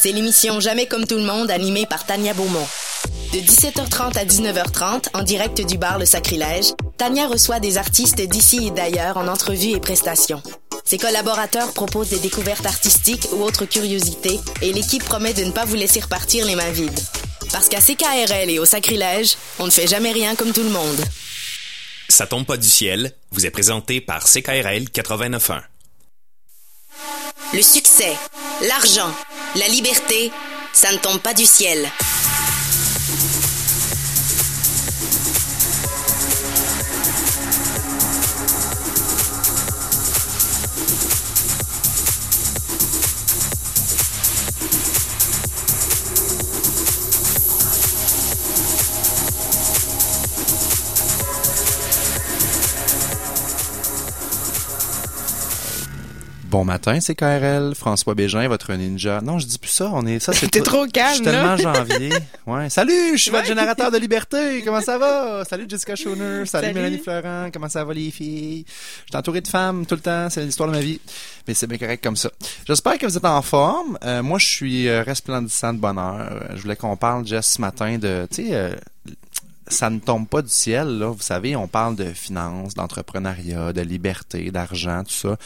C'est l'émission Jamais comme tout le monde animée par Tania Beaumont. De 17h30 à 19h30, en direct du bar Le Sacrilège, Tania reçoit des artistes d'ici et d'ailleurs en entrevue et prestations. Ses collaborateurs proposent des découvertes artistiques ou autres curiosités et l'équipe promet de ne pas vous laisser repartir les mains vides. Parce qu'à CKRL et au Sacrilège, on ne fait jamais rien comme tout le monde. Ça tombe pas du ciel vous est présenté par CKRL 89.1. Le succès, l'argent, la liberté, ça ne tombe pas du ciel. Bon matin, c'est KRL. François Bégin, votre ninja. Non, je dis plus ça. On est ça. T'es trop calme. Je suis tellement janvier. Ouais. Salut, je suis votre générateur de liberté. Comment ça va? Salut Jessica Schoner. Salut, Mélanie Florent. Comment ça va les filles? Je suis entouré de femmes tout le temps. C'est l'histoire de ma vie. Mais c'est bien correct comme ça. J'espère que vous êtes en forme. Euh, moi, je suis euh, resplendissant de bonheur. Euh, je voulais qu'on parle Jess ce matin de, tu sais ça ne tombe pas du ciel, là. Vous savez, on parle de finances, d'entrepreneuriat, de liberté, d'argent, tout ça.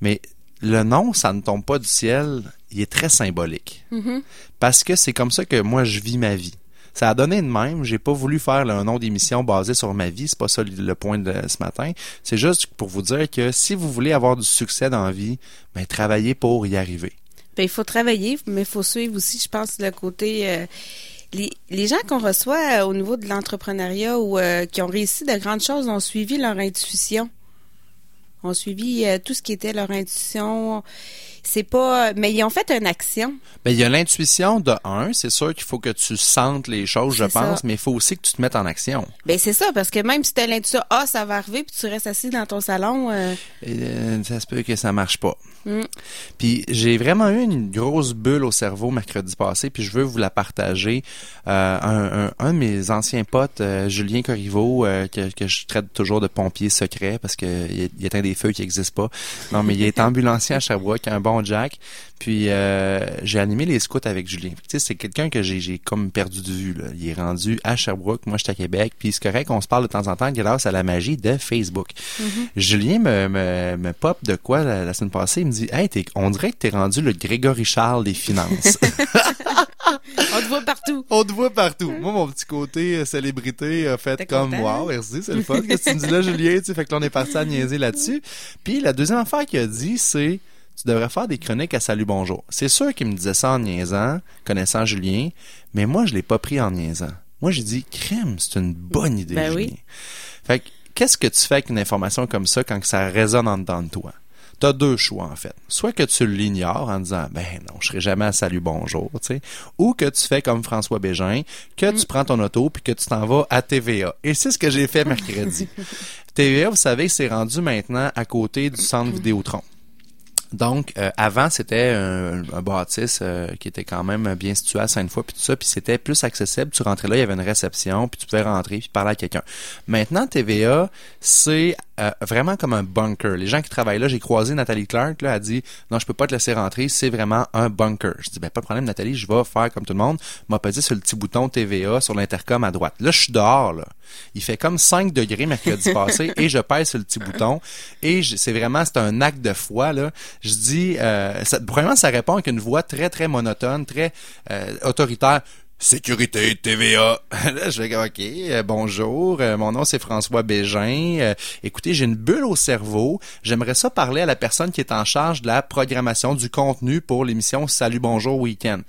Mais le nom, ça ne tombe pas du ciel, il est très symbolique. Mm-hmm. Parce que c'est comme ça que moi, je vis ma vie. Ça a donné de même. J'ai pas voulu faire un nom d'émission basé sur ma vie. C'est pas ça le point de ce matin. C'est juste pour vous dire que si vous voulez avoir du succès dans la vie, ben, travaillez pour y arriver. Ben, il faut travailler, mais il faut suivre aussi, je pense, le côté... Euh, les, les, gens qu'on reçoit euh, au niveau de l'entrepreneuriat ou euh, qui ont réussi de grandes choses ont suivi leur intuition ont suivi euh, tout ce qui était leur intuition. C'est pas, mais ils ont fait une action. Ben, il y a l'intuition de un. C'est sûr qu'il faut que tu sentes les choses, je pense, mais il faut aussi que tu te mettes en action. Ben, c'est ça, parce que même si tu as l'intuition, ah, ça va arriver, puis tu restes assis dans ton salon. Euh... euh ça se peut que ça marche pas. Mm. Puis j'ai vraiment eu une grosse bulle au cerveau mercredi passé, puis je veux vous la partager. Euh, un, un, un, de mes anciens potes, Julien Corriveau, que, que, je traite toujours de pompier secret parce que il, éteint des feux qui n'existent pas. Non, mais il est ambulancier à Sherbrooke, un bon Jack. Puis j'ai animé les scouts avec Julien. Tu sais, c'est quelqu'un que j'ai comme perdu de vue. Là. Il est rendu à Sherbrooke, moi j'étais à Québec. Puis c'est correct, on se parle de temps en temps grâce à la magie de Facebook. Mm-hmm. Julien me, me, me, pop de quoi la, la semaine passée? Me dit Hey, on dirait que t'es rendu le Grégory Charles des finances. on te voit partout. On te voit partout. Moi, mon petit côté euh, célébrité a fait comme Wow, merci, c'est le fun. Qu'est-ce que tu me dis là, Julien? Tu sais, fait que là, on est parti à niaiser là-dessus. Puis la deuxième affaire qu'il a dit, c'est tu devrais faire des chroniques à Salut Bonjour. C'est sûr qu'il me disait ça en niaisant, connaissant Julien, mais moi, je l'ai pas pris en niaisant. Moi, j'ai dit, crème, c'est une bonne idée, ben Julien. Oui. Fait que, qu'est-ce que tu fais avec une information comme ça quand ça résonne en dedans de toi? T'as deux choix, en fait. Soit que tu l'ignores en disant, ben non, je serai jamais à salut bonjour, tu sais. Ou que tu fais comme François Bégin, que tu prends ton auto puis que tu t'en vas à TVA. Et c'est ce que j'ai fait mercredi. TVA, vous savez, c'est rendu maintenant à côté du centre Vidéotron. Donc, euh, avant, c'était un, un bâtisse euh, qui était quand même bien situé à Sainte-Foy, puis tout ça, puis c'était plus accessible. Tu rentrais là, il y avait une réception, puis tu pouvais rentrer, puis parler à quelqu'un. Maintenant, TVA, c'est euh, vraiment comme un bunker. Les gens qui travaillent là, j'ai croisé Nathalie Clark, là, a dit « Non, je peux pas te laisser rentrer, c'est vraiment un bunker. » Je dis « Ben, pas de problème, Nathalie, je vais faire comme tout le monde. » m'a pesé sur le petit bouton TVA sur l'intercom à droite. Là, je suis dehors, là. Il fait comme 5 degrés mercredi passé, et je pèse sur le petit bouton, et c'est vraiment, c'est un acte de foi, là je dis, euh, ça, premièrement, ça répond avec une voix très, très monotone, très euh, autoritaire. Sécurité TVA. Là, je vais OK, euh, bonjour, euh, mon nom c'est François Bégin. Euh, écoutez, j'ai une bulle au cerveau. J'aimerais ça parler à la personne qui est en charge de la programmation du contenu pour l'émission Salut Bonjour Week-end.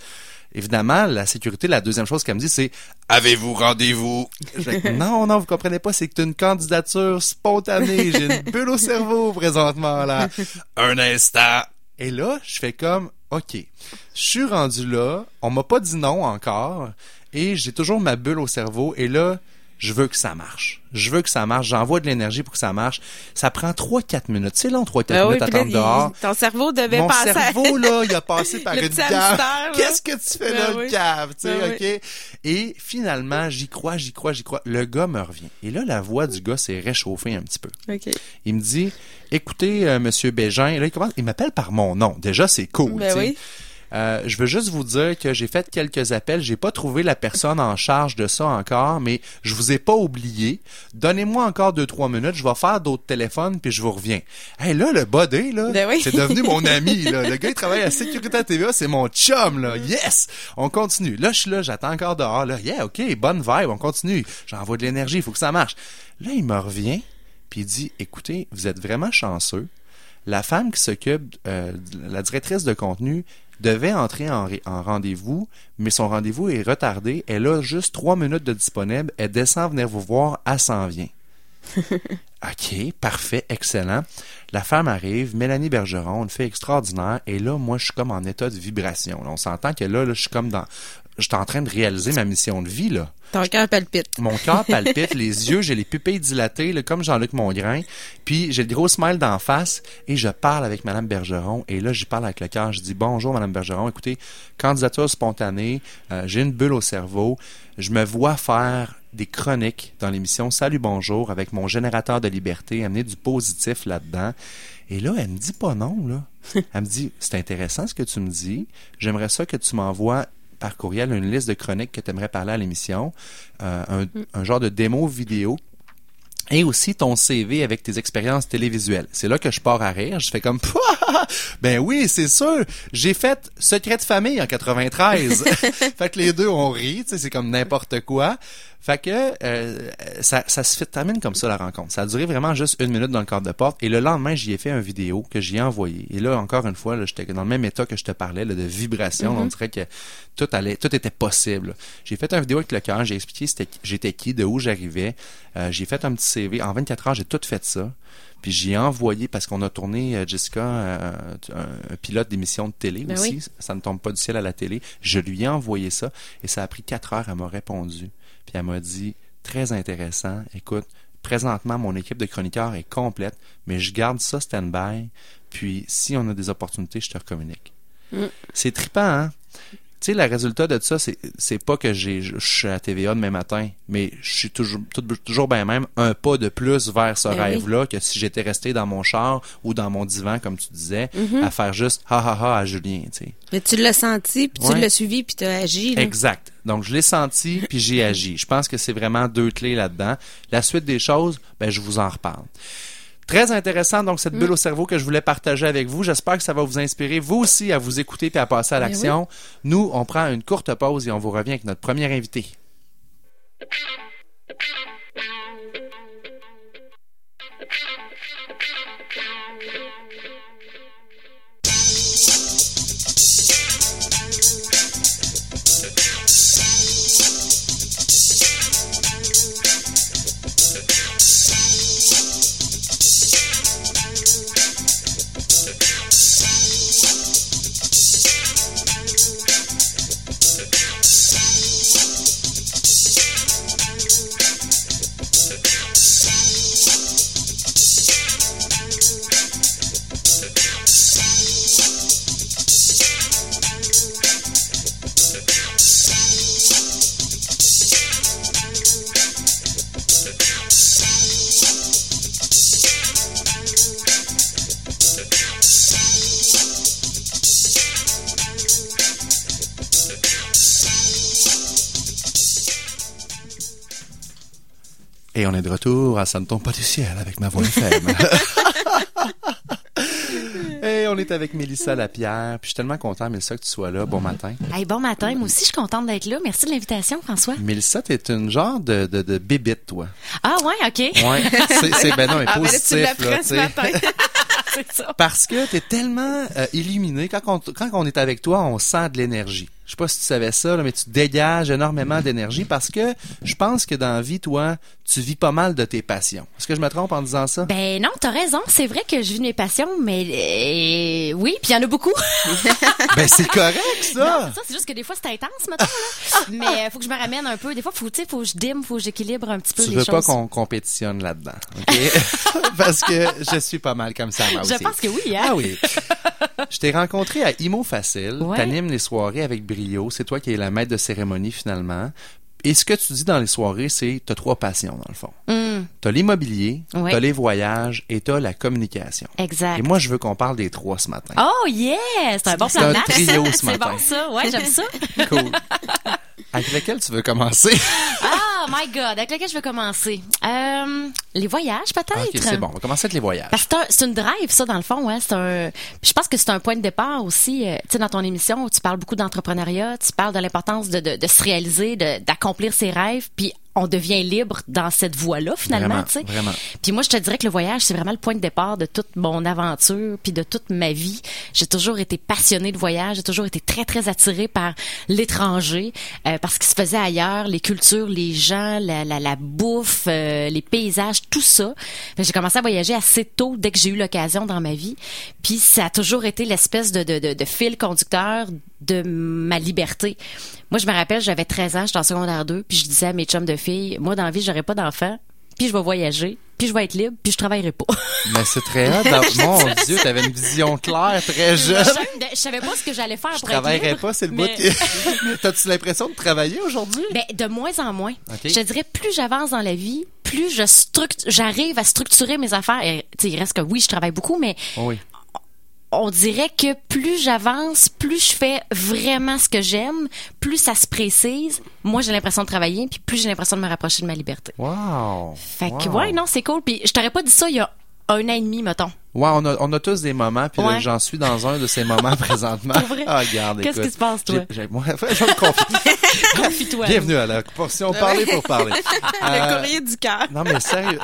Évidemment, la sécurité, la deuxième chose qu'elle me dit, c'est Avez-vous rendez-vous? non, non, vous comprenez pas, c'est une candidature spontanée. J'ai une bulle au cerveau présentement, là. Un instant. Et là, je fais comme OK. Je suis rendu là, on m'a pas dit non encore, et j'ai toujours ma bulle au cerveau, et là, je veux que ça marche. Je veux que ça marche. J'envoie de l'énergie pour que ça marche. Ça prend 3-4 minutes. C'est long, 3-4 ben minutes à attendre dehors. Ton cerveau devait Mon passer. Mon cerveau, là, il a passé par le une cave. Qu'est-ce que tu fais ben là, oui. le cave? Tu sais, Ben OK? Et finalement, j'y crois, j'y crois, j'y crois. Le gars me revient. Et là, la voix du gars s'est réchauffée un petit peu. Il me dit, écoutez, euh, Monsieur Bégin, là, il commence, il m'appelle par mon nom. Déjà, c'est cool. Ben tu sais. Euh, je veux juste vous dire que j'ai fait quelques appels. J'ai pas trouvé la personne en charge de ça encore, mais je vous ai pas oublié. Donnez-moi encore deux, trois minutes. Je vais faire d'autres téléphones puis je vous reviens. Hey, là, le body, là, Ben oui. c'est devenu mon ami, là. Le gars, il travaille à Sécurité TVA, c'est mon chum, là. Yes! On continue. Là, je suis là, j'attends encore dehors, là. Yeah, OK, bonne vibe, on continue. J'envoie de l'énergie, il faut que ça marche. Là, il me revient, puis il dit, écoutez, vous êtes vraiment chanceux. La femme qui s'occupe, euh, de- la directrice de contenu, devait entrer en, rendez-vous, mais son rendez-vous est retardé. Elle a juste trois minutes de disponible. Elle descend venir vous voir, elle s'en vient. OK, parfait, excellent. La femme arrive, Mélanie Bergeron, une fille extraordinaire, et là, moi, je suis comme en état de vibration. là. On s'entend que là, là, je suis comme dans... Je suis en train de réaliser ma mission de vie, là. Ton cœur palpite. Mon cœur palpite, les yeux, j'ai les pupilles dilatées, là, comme Jean-Luc Mongrain. Puis j'ai le gros smile d'en face et je parle avec Madame Bergeron. Et là, j'y parle avec le cœur. Je dis bonjour Madame Bergeron. Écoutez, candidature spontanée. euh, j'ai une bulle au cerveau. Je me vois faire des chroniques dans l'émission Salut bonjour avec mon générateur de liberté, amener du positif là-dedans. Et là, elle me dit pas non, là. Elle me dit, c'est intéressant ce que tu me dis. J'aimerais ça que tu m'envoies par courriel une liste de chroniques que tu aimerais parler à l'émission, euh, un, un genre de démo vidéo et aussi ton CV avec tes expériences télévisuelles. C'est là que je pars à rire. Je fais comme, ben oui, c'est sûr. J'ai fait Secret de famille en 93. fait que les deux ont ri, tu sais, c'est comme n'importe quoi. Fait que euh, ça, ça se fait termine comme ça la rencontre. Ça a duré vraiment juste une minute dans le cadre de porte. Et le lendemain, j'y ai fait une vidéo que j'y ai envoyée. Et là, encore une fois, là, j'étais dans le même état que je te parlais, là, de vibration. On dirait que tout allait, tout était possible. J'ai fait une vidéo avec le cœur. J'ai expliqué j'étais qui, de où j'arrivais. Euh, j'ai fait un petit CV. En 24 heures, j'ai tout fait ça. Puis j'ai envoyé, parce qu'on a tourné, euh, Jessica, euh, un, un pilote d'émission de télé Ben aussi. oui. Ça ne tombe pas du ciel à la télé. Je lui ai envoyé ça. Et ça a pris quatre heures. Elle m'a répondu. Puis elle m'a dit, très intéressant. Écoute, présentement, mon équipe de chroniqueurs est complète, mais je garde ça stand-by. Puis si on a des opportunités, je te recommunique. Mm. C'est trippant, hein? Tu sais, le résultat de ça, c'est, pas que j'ai, je suis à TVA demain matin, mais je suis toujours, tout- toujours bien même un pas de plus vers ce Ben oui. rêve-là que si j'étais resté dans mon char ou dans mon divan, comme tu disais, Mm-hmm. à faire juste ha ha ha à Julien, tu sais. Mais tu l'as senti, puis tu l'as suivi, puis tu as agi. là. Exact. Donc, je l'ai senti, puis j'ai agi. Je pense que c'est vraiment deux clés là-dedans. La suite des choses, ben, je vous en reparle. Très intéressant, donc, cette bulle au cerveau que je voulais partager avec vous. J'espère que ça va vous inspirer, vous aussi, à vous écouter puis à passer à Ben l'action. Nous, on prend une courte pause et on vous revient avec notre premier invité. Et on est de retour à Ça ne tombe pas du ciel avec ma voix FM. Et on est avec Mélissa Lapierre. Puis je suis tellement content, Mélissa, que tu sois là. Bon matin. Hey, bon matin, moi aussi je suis contente d'être là. Merci de l'invitation, François. Mélissa, t'es une genre de, de, de bébite, toi. Ah ouais, OK. Ouais. C'est, ben non, mais Ah, ben là, tu positif, l'apprends là, ce matin. C'est ça. Parce que t'es tellement euh, illuminé. Quand on, quand on est avec toi, on sent de l'énergie. Je sais pas si tu savais ça, là, mais tu dégages énormément d'énergie parce que je pense que dans la vie, toi, tu vis pas mal de tes passions. Est-ce que je me trompe en disant ça? Ben non, t'as raison. C'est vrai que je vis mes passions, mais euh, oui, puis il y en a beaucoup. ben c'est correct, ça! c'est ça, c'est juste que des fois c'est intense. Là. Mais euh, faut que je me ramène un peu. Des fois, faut, tu faut que je dîme, faut que j'équilibre un petit peu Tu les veux choses. pas qu'on compétitionne là-dedans, OK? Parce que je suis pas mal comme ça, moi Je aussi. pense que oui, hein? Ah oui. Je t'ai rencontré à Imo Facile. Ouais. T'animes les soirées avec brio. C'est toi qui es la maître de cérémonie finalement. Et ce que tu dis dans les soirées, c'est tu as trois passions, dans le fond. Hum, Tu as l'immobilier, Oui. tu as les voyages et tu as la communication. exact. Et moi, je veux qu'on parle des trois ce matin. Oh yeah! C'est un bon C'est plan un de match, trio ce C'est matin. bon ça. Ouais, j'aime ça. Cool. Avec lequel tu veux commencer? Oh my god, avec lequel je vais commencer? Euh, les voyages peut-être? ok, c'est bon. On va commencer avec les voyages. Parce que c'est un- c'est une drive, ça, dans le fond. Hein? C'est un, je pense que c'est un point de départ aussi. euh, tu sais, dans ton émission, tu parles beaucoup d'entrepreneuriat, tu parles de l'importance de, de, de se réaliser, d'accomplir ses rêves, puis on devient libre dans cette voie-là, finalement. Vraiment, tu sais. vraiment. Puis moi, je te dirais que le voyage, c'est vraiment le point de départ de toute mon aventure, puis de toute ma vie. J'ai toujours été passionnée de voyage, j'ai toujours été très, très attirée par l'étranger, euh, parce qu'il se faisait ailleurs, les cultures, les gens, la, la, la bouffe, euh, les paysages, tout ça. J'ai commencé à voyager assez tôt, dès que j'ai eu l'occasion dans ma vie. Puis ça a toujours été l'espèce de, de, de, de fil conducteur de ma liberté. Moi, je me rappelle, j'avais 13 ans, j'étais en secondaire 2, puis je disais à mes chums de filles, moi, dans la vie, j'aurais pas d'enfant, puis je vais voyager, puis je vais être libre, puis je travaillerai pas. Mais c'est très hot. dans- Mon Dieu, t'avais une vision claire, très jeune. je, je savais pas ce que j'allais faire Je pour être travaillerais libre, pas, c'est le mais- bout T'as-tu l'impression de travailler aujourd'hui? Ben, de moins en moins. Je dirais, plus j'avance dans la vie, plus je j'arrive à structurer mes affaires. Et, tu sais, il reste que oui, je travaille beaucoup, mais Oh oui. On dirait que plus j'avance, plus je fais vraiment ce que j'aime, plus ça se précise. Moi, j'ai l'impression de travailler, puis plus j'ai l'impression de me rapprocher de ma liberté. Wow. Fait que, Wow. ouais, non, c'est cool. Puis je t'aurais pas dit ça il y a un an et demi, mettons. Ouais, on a, on a tous des moments, puis Ouais. j'en suis dans un de ces moments présentement. Ah, regarde, Qu'est-ce qui se passe, toi? J'ai- moi, je me confie. Confie-toi. Bienvenue à la portion parler pour parler. Le Euh, courrier du cœur. non, mais sérieux.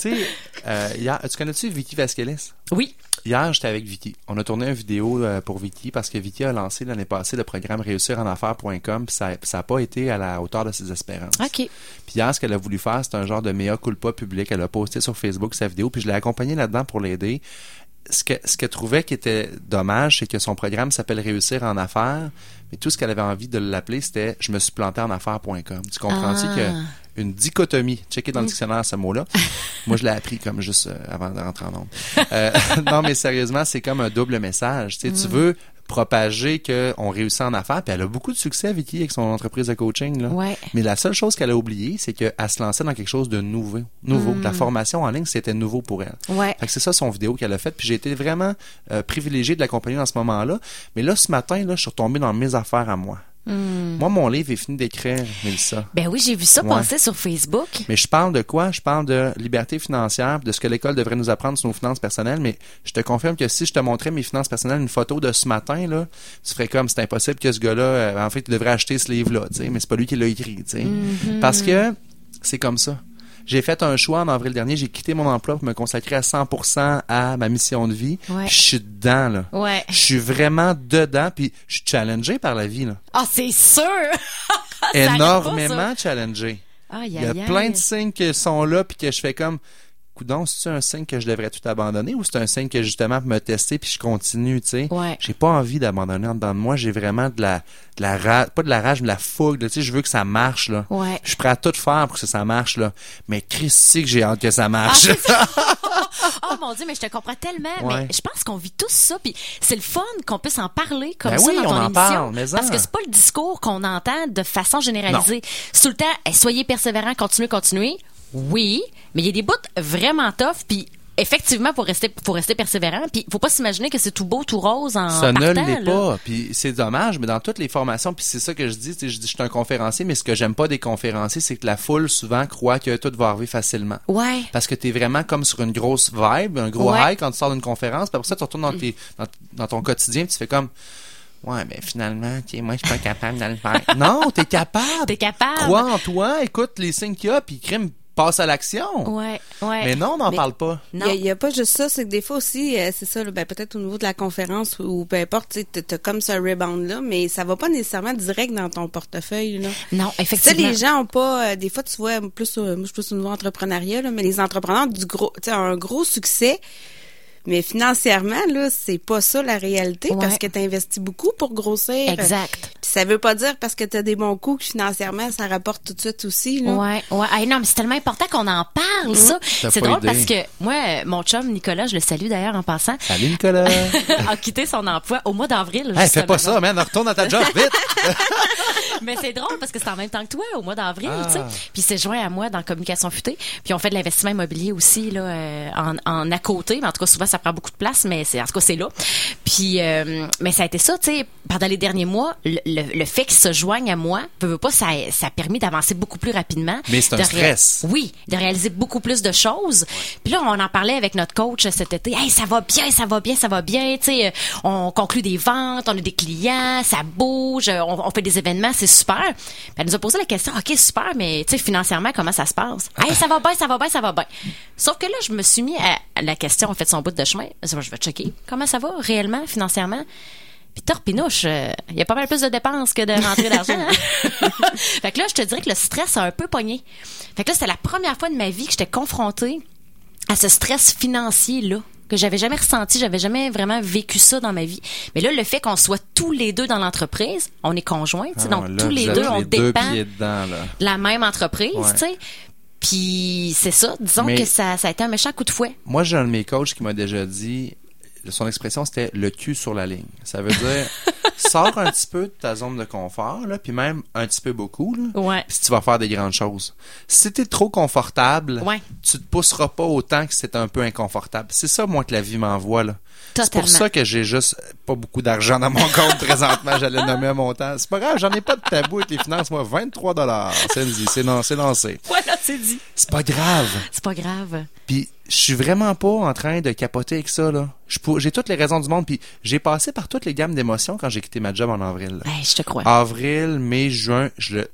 Tu sais, euh, hier, tu connais-tu Vicky Vasquez? Oui. Hier, j'étais avec Vicky. On a tourné une vidéo euh, pour Vicky parce que Vicky a lancé l'année passée le programme réussirenaffaires.com puis ça n'a pas été à la hauteur de ses espérances. OK. Puis hier, ce qu'elle a voulu faire, c'est un genre de mea culpa public. Elle a posté sur Facebook sa vidéo, puis je l'ai accompagnée là-dedans pour l'aider. Ce que ce qu'elle trouvait qui était dommage, c'est que son programme s'appelle Réussir en affaires, mais tout ce qu'elle avait envie de l'appeler, c'était Je me suis planté en affaires.com. Tu comprends-tu Ah. que une dichotomie, checker dans le dictionnaire ce mot-là. Moi, je l'ai appris comme juste euh, avant de rentrer en nombre. non, mais sérieusement, c'est comme un double message. Tu sais, tu veux propager qu'on réussit en affaires, puis elle a beaucoup de succès, Vicky, avec son entreprise de coaching. Là. Ouais. Mais la seule chose qu'elle a oubliée, c'est qu'elle se lançait dans quelque chose de nouveau. Nouveau. La formation en ligne, c'était nouveau pour elle. Ouais. Fait que c'est ça son vidéo qu'elle a faite. Puis j'ai été vraiment euh, privilégié de l'accompagner dans ce moment-là. Mais là, ce matin, là, je suis retombé dans mes affaires à moi. Moi, mon livre est fini d'écrire, Mélissa. Ben oui, j'ai vu ça Ouais. passer sur Facebook. Mais je parle de quoi? Je parle de liberté financière, de ce que l'école devrait nous apprendre sur nos finances personnelles. Mais je te confirme que si je te montrais mes finances personnelles, une photo de ce matin, là, tu ferais comme c'est impossible que ce gars-là, euh, en fait, il devrait acheter ce livre-là, tu sais. Mais c'est pas lui qui l'a écrit, tu sais. Parce que c'est comme ça. J'ai fait un choix en avril dernier. J'ai quitté mon emploi pour me consacrer à 100% à ma mission de vie. Ouais. Je suis dedans, là. Ouais. Je suis vraiment dedans, puis je suis challengé par la vie, là. Ah, c'est sûr! Pas, Énormément challengé. ça. Aïe, Il y a aïe, aïe. plein de signes qui sont là puis que je fais comme coudon, c'est un signe que je devrais tout abandonner ou c'est un signe que justement pour me tester puis je continue, tu sais? Ouais. J'ai pas envie d'abandonner en dedans de moi, j'ai vraiment de la de la rage, pas de la rage, mais de la fougue, tu sais, je veux que ça marche là. Ouais. Je suis prêt à tout faire pour que ça marche là. Mais Christy que j'ai hâte que ça marche. Oh mon dieu, mais je te comprends tellement. Ouais. Mais je pense qu'on vit tous ça. Puis c'est le fun qu'on puisse en parler comme Ben ça oui, dans ton on en émission. parle, mais parce en. que c'est pas le discours qu'on entend de façon généralisée. C'est tout le temps, soyez persévérants, continuez, continuez. Oui, mais il y a des bouts vraiment tough. Puis effectivement, faut rester, faut rester persévérant. Puis faut pas s'imaginer que c'est tout beau, tout rose en Ça ne l'est pas. Puis c'est dommage, mais dans toutes les formations, puis c'est ça que je dis, je dis je suis un conférencier, mais ce que j'aime pas des conférenciers, c'est que la foule souvent croit que tout va arriver facilement. Ouais. Parce que t'es vraiment comme sur une grosse vibe, un gros Ouais. high quand tu sors d'une conférence, puis après ça, tu retournes dans, tes, dans, dans ton quotidien, puis tu fais comme Ouais, mais finalement, tiens, moi, je suis pas capable de le faire. non, t'es capable. T'es capable. Crois en toi, écoute les signes qu'il y a, puis crime, passe à l'action. Ouais, ouais. Mais non, on n'en parle pas. Il Non. y, a- il y a pas juste ça, c'est que des fois aussi, euh, c'est ça, là, ben, peut-être au niveau de la conférence ou peu importe, tu t'as comme ce rebound-là, mais ça va pas nécessairement direct dans ton portefeuille. Là. Non, Tu sais, effectivement. les gens ont pas, euh, des fois, tu vois, plus, au- moi, je suis plus au niveau entrepreneuriat, là, mais les entrepreneurs du gros, tu un gros succès, mais financièrement, là, c'est pas ça la réalité Ouais. parce que tu investis beaucoup pour grossir. Exact. Puis ça veut pas dire parce que tu as des bons coups que financièrement, ça rapporte tout de suite aussi. Là. Ouais, ouais. Hey, non, mais c'est tellement important qu'on en parle, ça. T'as C'est drôle idée. parce que moi, mon chum Nicolas, je le salue d'ailleurs en passant, Salut Nicolas. a quitté son emploi au mois d'avril. hey, fais pas ça, man. Retourne dans ta job, vite. Mais c'est drôle parce que c'est en même temps que toi, au mois d'avril, Ah. tu sais. Puis il s'est joint à moi dans Communication Futée. Puis on fait de l'investissement immobilier aussi, là, euh, en, en à côté. Mais en tout cas, souvent, ça prend beaucoup de place, mais c'est, en tout cas, c'est là. Puis, euh, mais ça a été ça, tu sais, pendant les derniers mois, le, le, le fait qu'il se joigne à moi, veut, veut pas, ça, ça a permis d'avancer beaucoup plus rapidement. Mais c'est un stress. Oui, de réaliser beaucoup plus de choses. Puis là, on en parlait avec notre coach cet été. Hey, ça va bien, ça va bien, ça va bien. Tu sais, euh, on conclut des ventes, on a des clients, ça bouge, euh, on, on fait des événements, c'est super. Puis elle nous a posé la question, ok, super, mais tu sais, financièrement, comment ça se passe? Hey, ça va bien, ça va bien, ça va bien. Sauf que là, je me suis mis à, à la question, en fait, son bout de chemin. Je vais checker comment ça va réellement, financièrement? Puis torpinouche, euh, il y a pas mal plus de dépenses que de rentrée d'argent. hein? fait que là, je te dirais que le stress a un peu pogné. Fait que là, c'était la première fois de ma vie que j'étais confrontée à ce stress financier-là que j'avais jamais ressenti, j'avais jamais vraiment vécu ça dans ma vie. Mais là, le fait qu'on soit tous les deux dans l'entreprise, on est conjoints, Ah, donc là, tous les deux, on les deux dépend pieds dedans, là. de la même entreprise, Ouais. Puis c'est ça, disons Mais- que ça, ça a été un méchant coup de fouet. Moi, j'ai un de mes coachs qui m'a déjà dit, son expression, c'était le cul sur la ligne. Ça veut dire, sors un petit peu de ta zone de confort, là, puis même un petit peu beaucoup, là, Ouais. puis tu vas faire des grandes choses. Si t'es trop confortable, Ouais. tu te pousseras pas autant que c'est un peu inconfortable. C'est ça, moi, que la vie m'envoie, là. C'est pour ça que j'ai juste pas beaucoup d'argent dans mon compte présentement. J'allais nommer un montant. C'est pas grave, j'en ai pas de tabou avec les finances. Moi, 23 dollars. C'est dit, c'est non- c'est lancé. Voilà, c'est dit. C'est pas grave. C'est pas grave. Puis je suis vraiment pas en train de capoter avec ça là. J'ai toutes les raisons du monde. Puis j'ai passé par toutes les gammes d'émotions quand j'ai quitté ma job en avril. Hey, je te crois. Avril, mai, juin, je le.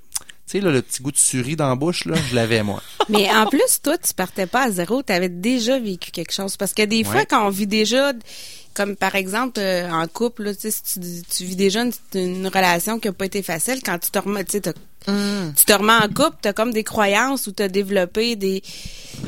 Tu sais là, le petit goût de surie dans la bouche là, je l'avais moi. Mais en plus, toi, tu partais pas à zéro, tu avais déjà vécu quelque chose. Parce que des fois, quand on vit déjà, comme par exemple euh, en couple, là, si tu, tu vis déjà une, une relation qui a pas été facile, quand tu te remets, tu sais, t'as- tu te remets en couple, t'as comme des croyances où t'as développé des...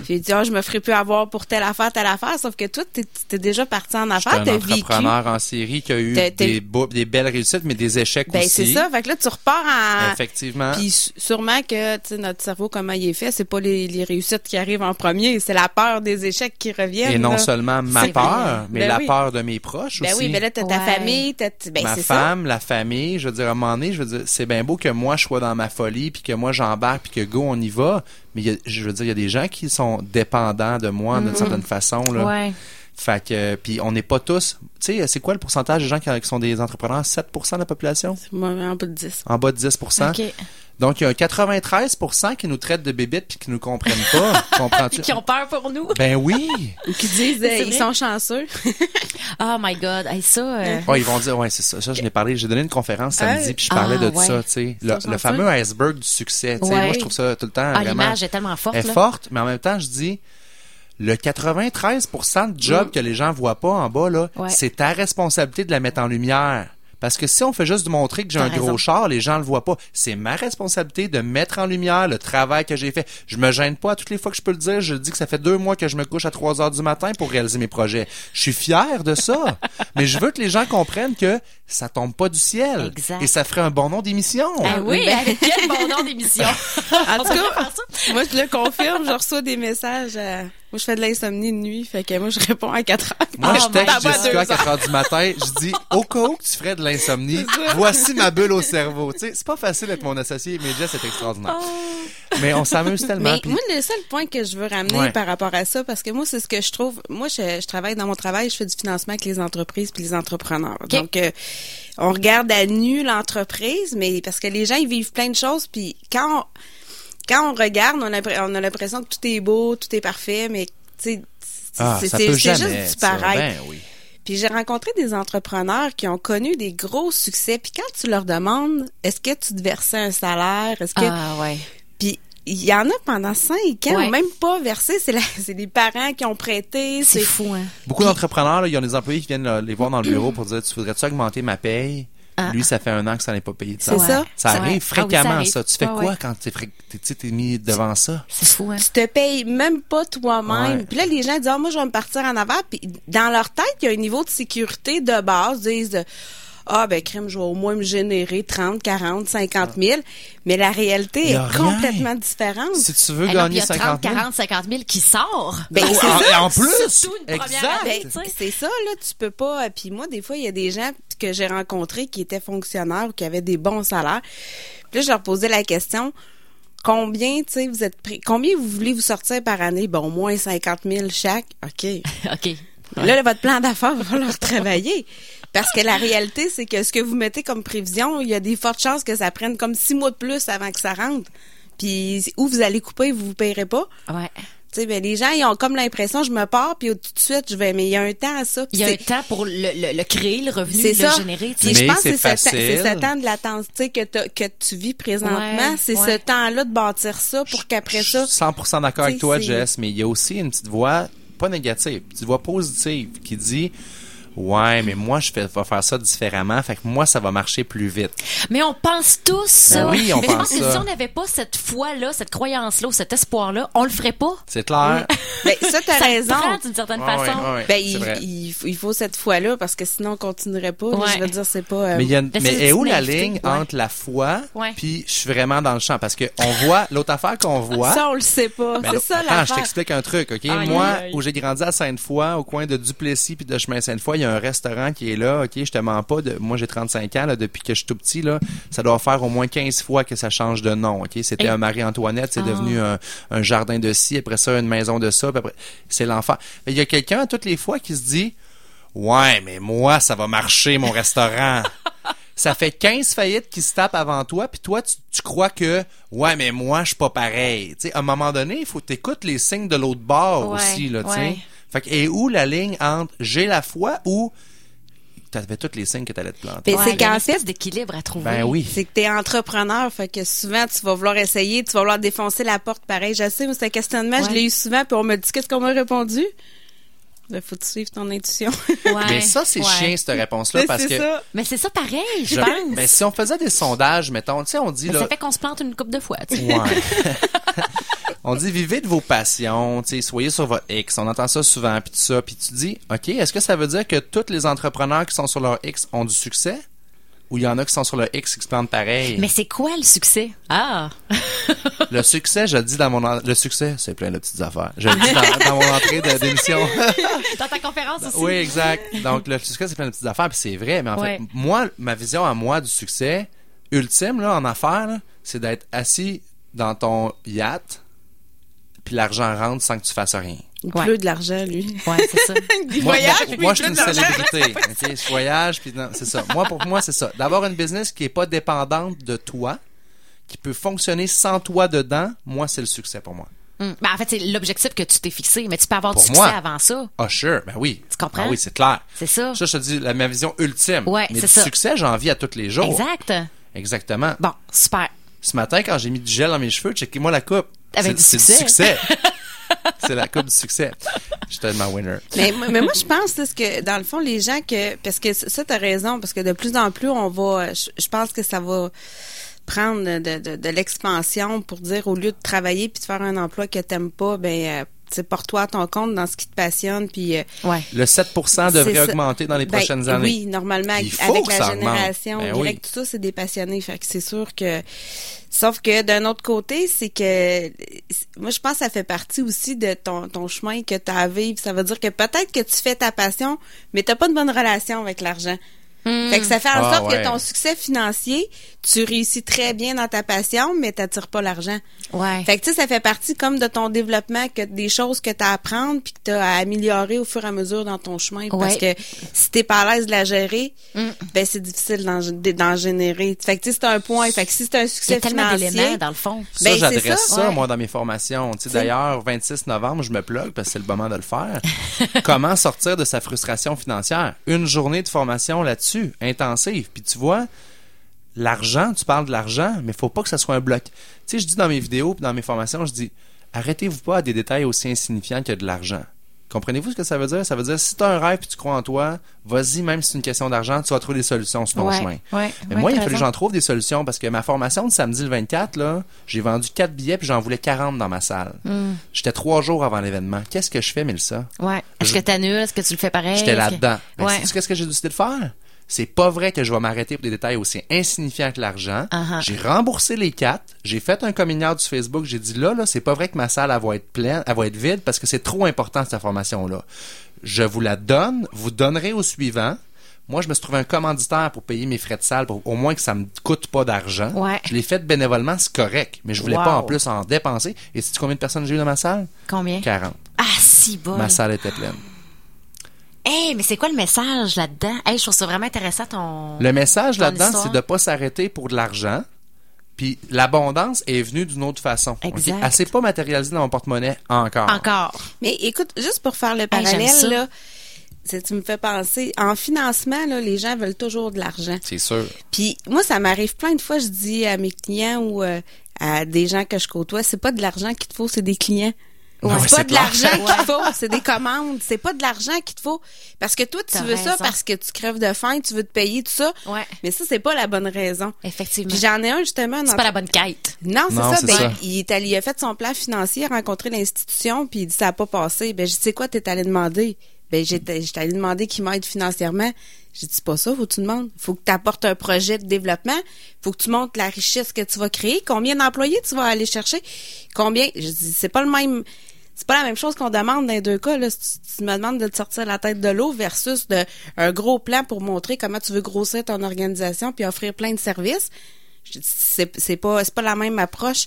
J'ai dit, ah, je me ferai plus avoir pour telle affaire, telle affaire, sauf que toi, t'es, t'es déjà parti en affaires, un t'as vécu. entrepreneur en série qui a eu t'as- des, beaux- des belles réussites, mais des échecs Ben, aussi. c'est ça. Fait que là, tu repars en... Effectivement. Puis sûrement que tu sais, notre cerveau, comment il est fait, c'est pas les, les réussites qui arrivent en premier, c'est la peur des échecs qui reviennent. Et non là. seulement ma C'est peur, vrai. mais Ben la oui. peur de mes proches Ben aussi. oui, mais là, t'as ta Ouais. famille, t'as... Ben, ma c'est ça. femme, la famille, je veux dire, à un moment donné, je veux dire, c'est bien beau que moi, je sois dans ma folie, puis que moi, j'embarque, puis que go, on y va, mais il y a- je veux dire, il y a des gens qui sont dépendants de moi d'une certaine façon, là. Ouais. Fait que, puis on n'est pas tous, tu sais, c'est quoi le pourcentage des gens qui, qui sont des entrepreneurs? 7% de la population? Moi, en bas de 10. En bas de 10%. OK. Donc, il y a un 93% qui nous traitent de bébites puis qui nous comprennent pas. Comprends-tu? Qui ont peur pour nous. Ben oui! Ou qui disent, euh, ils sont chanceux. Oh my God. Hey, ça... euh, Ouais, ils vont dire, ouais, c'est ça. Ça, je l'ai parlé. J'ai donné une conférence samedi, Ouais. puis je parlais Ah, de ouais. ça, tu sais. Le, fameux iceberg du succès, tu sais. Ouais. Moi, je trouve ça tout le temps Ah, vraiment... l'image est tellement forte, est là. forte, mais en même temps, je dis, le 93% de job que les gens voient pas en bas, là, Mm. Ouais. c'est ta responsabilité de la mettre en lumière. Parce que si on fait juste de montrer que j'ai un gros char, les gens le voient pas. C'est ma responsabilité de mettre en lumière le travail que j'ai fait. Je me gêne pas toutes les fois que je peux le dire. Je dis que ça fait deux mois que je me couche à 3 heures du matin pour réaliser mes projets. Je suis fier de ça. Mais je veux que les gens comprennent que ça tombe pas du ciel. Exact. Et ça ferait un bon nom d'émission. Ah oui, Ben- avec quel bon nom d'émission? En tout cas, moi, je le confirme, je reçois des messages. euh, Moi, je fais de l'insomnie de nuit, fait que moi, je réponds à 4 heures. Moi, Oh je my texte. Jessica à 4 heures du matin, je dis, au cas où que tu ferais de l'insomnie, voici ma bulle au cerveau. Tu sais, c'est pas facile d'être mon associé, mais Jess est extraordinaire. Mais on s'amuse tellement. Mais moi, le seul point que je veux ramener Ouais. par rapport à ça, parce que moi, c'est ce que je trouve. Moi, je, je travaille dans mon travail, je fais du financement avec les entreprises puis les entrepreneurs. Donc, euh, on regarde à nu l'entreprise, mais parce que les gens, ils vivent plein de choses, puis quand on, quand on regarde, on a, on a l'impression que tout est beau, tout est parfait, mais ah, c'est juste disparaître. Ben oui. Puis j'ai rencontré des entrepreneurs qui ont connu des gros succès. Puis quand tu leur demandes, est-ce que tu te versais un salaire, est-ce que Ah ouais. puis il y en a pendant cinq ans, Ouais. même pas versé, c'est les parents qui ont prêté, C'est fou, hein. Beaucoup d'entrepreneurs, là, ils ont des employés qui viennent là, les voir dans le bureau pour dire, tu voudrais-tu augmenter ma paye? Ah. Lui, ça fait un an que ça n'est pas payé de C'est ça. ça. Ça Ouais. arrive Ah oui, ça fréquemment, arrive. ça. Tu fais quoi ouais. quand t'es, t'es, tu sais, t'es mis devant ça? C'est fou, hein. tu te payes même pas toi-même. Puis là, les gens disent, Ah, moi, je vais me partir en avant. Puis dans leur tête, il y a un niveau de sécurité de base. Ils disent, ah, ben, crème, je vais au moins me générer 30, 40, 50 000. Mais la réalité est complètement différente. Si tu veux Eh puis il gagner y a 30, 50 000. 40, 50 000 qui sort. Ben, c'est en, ça. en plus, Surtout une première année. Ben, tu sais. c'est ça, là, tu peux pas. euh, Puis moi, des fois, il y a des gens que j'ai rencontrés qui étaient fonctionnaires ou qui avaient des bons salaires. Puis là, je leur posais la question combien, tu sais, vous êtes prêts, combien vous voulez vous sortir par année? Ben, au moins 50 000 chaque. OK. OK. Là, votre plan d'affaires va falloir travailler. Parce que la réalité, c'est que ce que vous mettez comme prévision, il y a des fortes chances que ça prenne comme six mois de plus avant que ça rentre. Puis, où vous allez couper, vous vous payerez pas. Ouais. Tu sais, ben, les gens, ils ont comme l'impression, je me pars, puis tout de suite, je vais, mais il y a un temps à ça. Il y a un temps pour le, le, le créer, le revenu, le ça. générer. Puis je Mais pense que c'est ce, temps- de latence tu sais, que, que tu vis présentement. Ouais, c'est ouais. ce temps-là de bâtir ça pour qu'après Je ça. suis 100% d'accord avec toi, Jess, mais il y a aussi une petite voix, pas négative, une petite voix positive qui dit Ouais, mais moi, je fais, vais faire ça différemment, fait que moi, ça va marcher plus vite. Mais on pense tous ça. Ben oui, on Mais je pense que ça. si on n'avait pas cette foi-là, cette croyance-là, ou cet espoir-là, on le ferait pas. C'est clair? Ben, ça, t'as ça raison. d'une certaine Ouais, façon. ouais, ouais, Ben, il, vrai. il, il faut cette fois-là parce que sinon on continuerait pas. Je veux dire, c'est pas. euh, Mais, y a une est où la ligne ouais. entre la foi puis je suis vraiment dans le champ? Parce que on voit, l'autre affaire qu'on voit... Ça, on le sait pas. Ben c'est ça attends, je t'explique un truc, OK? Aïe, Moi, où j'ai grandi à Sainte-Foy, au coin de Duplessis puis de chemin Sainte-Foy, il y a un restaurant qui est là, OK? Je te mens pas. De, moi, j'ai 35 ans, là, depuis que je suis tout petit, là. Ça doit faire au moins 15 fois que ça change de nom, OK? C'était Et- un Marie-Antoinette, c'est Ah. devenu un, un jardin de ci, après ça, une maison de ça, puis après, c'est l'enfer. Mais il y a quelqu'un, toutes les fois, qui se dit, ouais, mais moi, ça va marcher, mon restaurant. Ça fait 15 faillites qui se tapent avant toi, puis toi, tu, tu crois que, ouais, mais moi, je suis pas pareil. Tu sais, à un moment donné, il faut t'écouter les signes de l'autre bord Ouais, aussi, là, tu sais. ouais. Fait que, et où la ligne entre j'ai la foi ou t'avais tous les signes que t'allais te planter? Mais Ouais, c'est qu'en fait, d'équilibre à trouver. Ben oui. c'est que t'es entrepreneur, fait que souvent tu vas vouloir essayer, tu vas vouloir défoncer la porte pareil. Je sais, c'est un questionnement, je l'ai eu souvent, puis on me dit qu'est-ce qu'on m'a répondu? Ben, faut suivre ton intuition? Ouais, Mais ça, c'est ouais. chiant, cette réponse-là, Mais parce c'est que... ça. Mais c'est ça pareil, je, je- pense. ben, si on faisait des sondages, mettons, tu sais, on dit, Mais là, ça fait qu'on se plante une coupe de fois. tu sais. Ouais. on dit vivez de vos passions, tu sais, soyez sur votre X. On entend ça souvent, puis tout ça. Puis tu dis, OK, est-ce que ça veut dire que tous les entrepreneurs qui sont sur leur X ont du succès? Ou il y en a qui sont sur leur X qui se plantent pareil? Mais c'est quoi le succès? Ah! Le succès, je le dis dans mon... en- Le succès, c'est plein de petites affaires. Je le dis dans, dans mon entrée de- d'émission. Dans ta conférence aussi. oui, exact. Donc, le succès, c'est plein de petites affaires, puis c'est vrai. Mais en Ouais. fait, moi, ma vision à moi du succès ultime, là, en affaires, là, c'est d'être assis dans ton yacht, puis l'argent rentre sans que tu fasses rien. Il Ouais. pleut de l'argent, lui. Ouais, c'est ça. Il Moi, voyage, moi, puis moi, il je suis une célébrité. ok? Je voyage, puis non, c'est ça. Moi, pour moi, c'est ça. D'avoir une business qui est pas dépendante de toi, qui peut fonctionner sans toi dedans, moi, c'est le succès pour moi. Hum. Ben, en fait, c'est l'objectif que tu t'es fixé, mais tu peux avoir Pour du succès moi. avant ça. Ah, sure, ben oui. Tu comprends? Ah oui, c'est clair. C'est ça. Ça, je te dis, la, ma vision ultime. Ouais, Mais c'est du ça. succès, j'en vis à tous les jours. Exact. Exactement. Bon, super. Ce matin, quand j'ai mis du gel dans mes cheveux, checkez-moi la coupe. Avec C'est- du C'est du succès. c'est la coupe du succès. Je tellement winner. Mais, mais moi, je pense ce que, dans le fond, les gens que. Parce que ça, tu as raison, parce que de plus en plus, on va. Je, je pense que ça va prendre de, de, de l'expansion pour dire au lieu de travailler puis de faire un emploi que t'aimes pas, ben euh, porte-toi à ton compte dans ce qui te passionne puis euh, Ouais. Le 7% devrait augmenter dans les ben, prochaines années. Oui, normalement, avec la génération Ben direct, oui. tout ça, c'est des passionnés. Fait que c'est sûr que. Sauf que d'un autre côté, c'est que moi je pense que ça fait partie aussi de ton, ton chemin que tu as à vivre. Ça veut dire que peut-être que tu fais ta passion, mais t'as pas de bonne relation avec l'argent. Fait que ça fait en Ah, sorte ouais. que ton succès financier, tu réussis très bien dans ta passion, mais t'attires pas l'argent. Ouais. Fait que tu sais, ça fait partie comme de ton développement que des choses que tu as à apprendre puis que tu as à améliorer au fur et à mesure dans ton chemin. Parce Ouais. que si t'es pas à l'aise de la gérer, Mm. ben c'est difficile d'en, générer. Fait que tu sais, c'est un point. Fait que si c'est un Il y a succès tellement financier, d'éléments, dans le fond. Ça, Ben, c'est j'adresse ça. ça, Ouais. moi, dans mes formations. Tu sais, d'ailleurs, 26 novembre, je me plug parce que c'est le moment de le faire. Comment sortir de sa frustration financière? Une journée de formation là-dessus, intensive. Puis tu vois, l'argent, tu parles de l'argent, mais faut pas que ça soit un bloc. Tu sais, je dis dans mes vidéos puis dans mes formations, je dis, arrêtez-vous pas à des détails aussi insignifiants que de l'argent. Comprenez-vous ce que ça veut dire? Ça veut dire, si tu as un rêve et tu crois en toi, vas-y, même si c'est une question d'argent, tu vas trouver des solutions sur ton Ouais, chemin. ouais, Mais ouais, moi, il a fallu que j'en trouve des solutions parce que ma formation de samedi le 24, là, j'ai vendu 4 billets puis j'en voulais 40 dans ma salle. Hmm. J'étais trois jours avant l'événement. Qu'est-ce que je fais, Mélissa? Ouais. Est-ce Je- que t'annules? Est-ce que tu le fais pareil? J'étais que- là-dedans. Ben, Ouais. qu'est-ce que j'ai décidé de faire? C'est pas vrai que je vais m'arrêter pour des détails aussi insignifiants que l'argent. Uh-huh. J'ai remboursé les quatre. J'ai fait un communiqué du Facebook. J'ai dit là, là, c'est pas vrai que ma salle, elle va être pleine, elle va être vide parce que c'est trop important cette information-là. Je vous la donne. Vous donnerez au suivant. Moi, je me suis trouvé un commanditaire pour payer mes frais de salle, pour au moins que ça me coûte pas d'argent. Ouais. Je l'ai fait bénévolement, c'est correct. Mais je voulais Wow. pas en plus en dépenser. Et sais-tu combien de personnes j'ai eu dans ma salle? Combien? 40. Ah, si bon. Ma salle était pleine. Hey, mais c'est quoi le message là-dedans? Hey, je trouve ça vraiment intéressant ton. Le message là-dedans, c'est de pas s'arrêter pour de l'argent. Puis l'abondance est venue d'une autre façon. Exact. Elle s'est pas matérialisée dans mon porte-monnaie encore. Encore. Mais écoute, juste pour faire le parallèle, là, c'est- tu me fais penser, en financement, là, les gens veulent toujours de l'argent. C'est sûr. Puis moi, ça m'arrive plein de fois, je dis à mes clients ou euh, à des gens que je côtoie, c'est pas de l'argent qu'il te faut, c'est des clients. Ouais, c'est pas de l'argent qu'il te faut, c'est des commandes. C'est pas de l'argent qu'il te faut. Parce que toi, tu veux ça parce que tu crèves de faim, tu veux te payer, tout ça. Ouais. Mais ça, c'est pas la bonne raison. Effectivement. Puis j'en ai un, justement. C'est pas la bonne quête. non, c'est ça. Ben, ça. Il, est allé, il a fait son plan financier, a rencontré l'institution, puis il dit ça n'a pas passé. Ben, je dis, c'est quoi, t'es allé demander? Ben, j'étais, j'étais allé demander qu'il m'aide financièrement. J'ai dit, c'est pas ça, faut que tu demandes. Faut que tu apportes un projet de développement. Faut que tu montres la richesse que tu vas créer. Combien d'employés tu vas aller chercher? Combien? Je dis, c'est pas le même, c'est pas la même chose qu'on demande dans les deux cas, là. Si tu, me demandes de te sortir la tête de l'eau versus de, un gros plan pour montrer comment tu veux grossir ton organisation puis offrir plein de services. C'est c'est pas c'est pas la même approche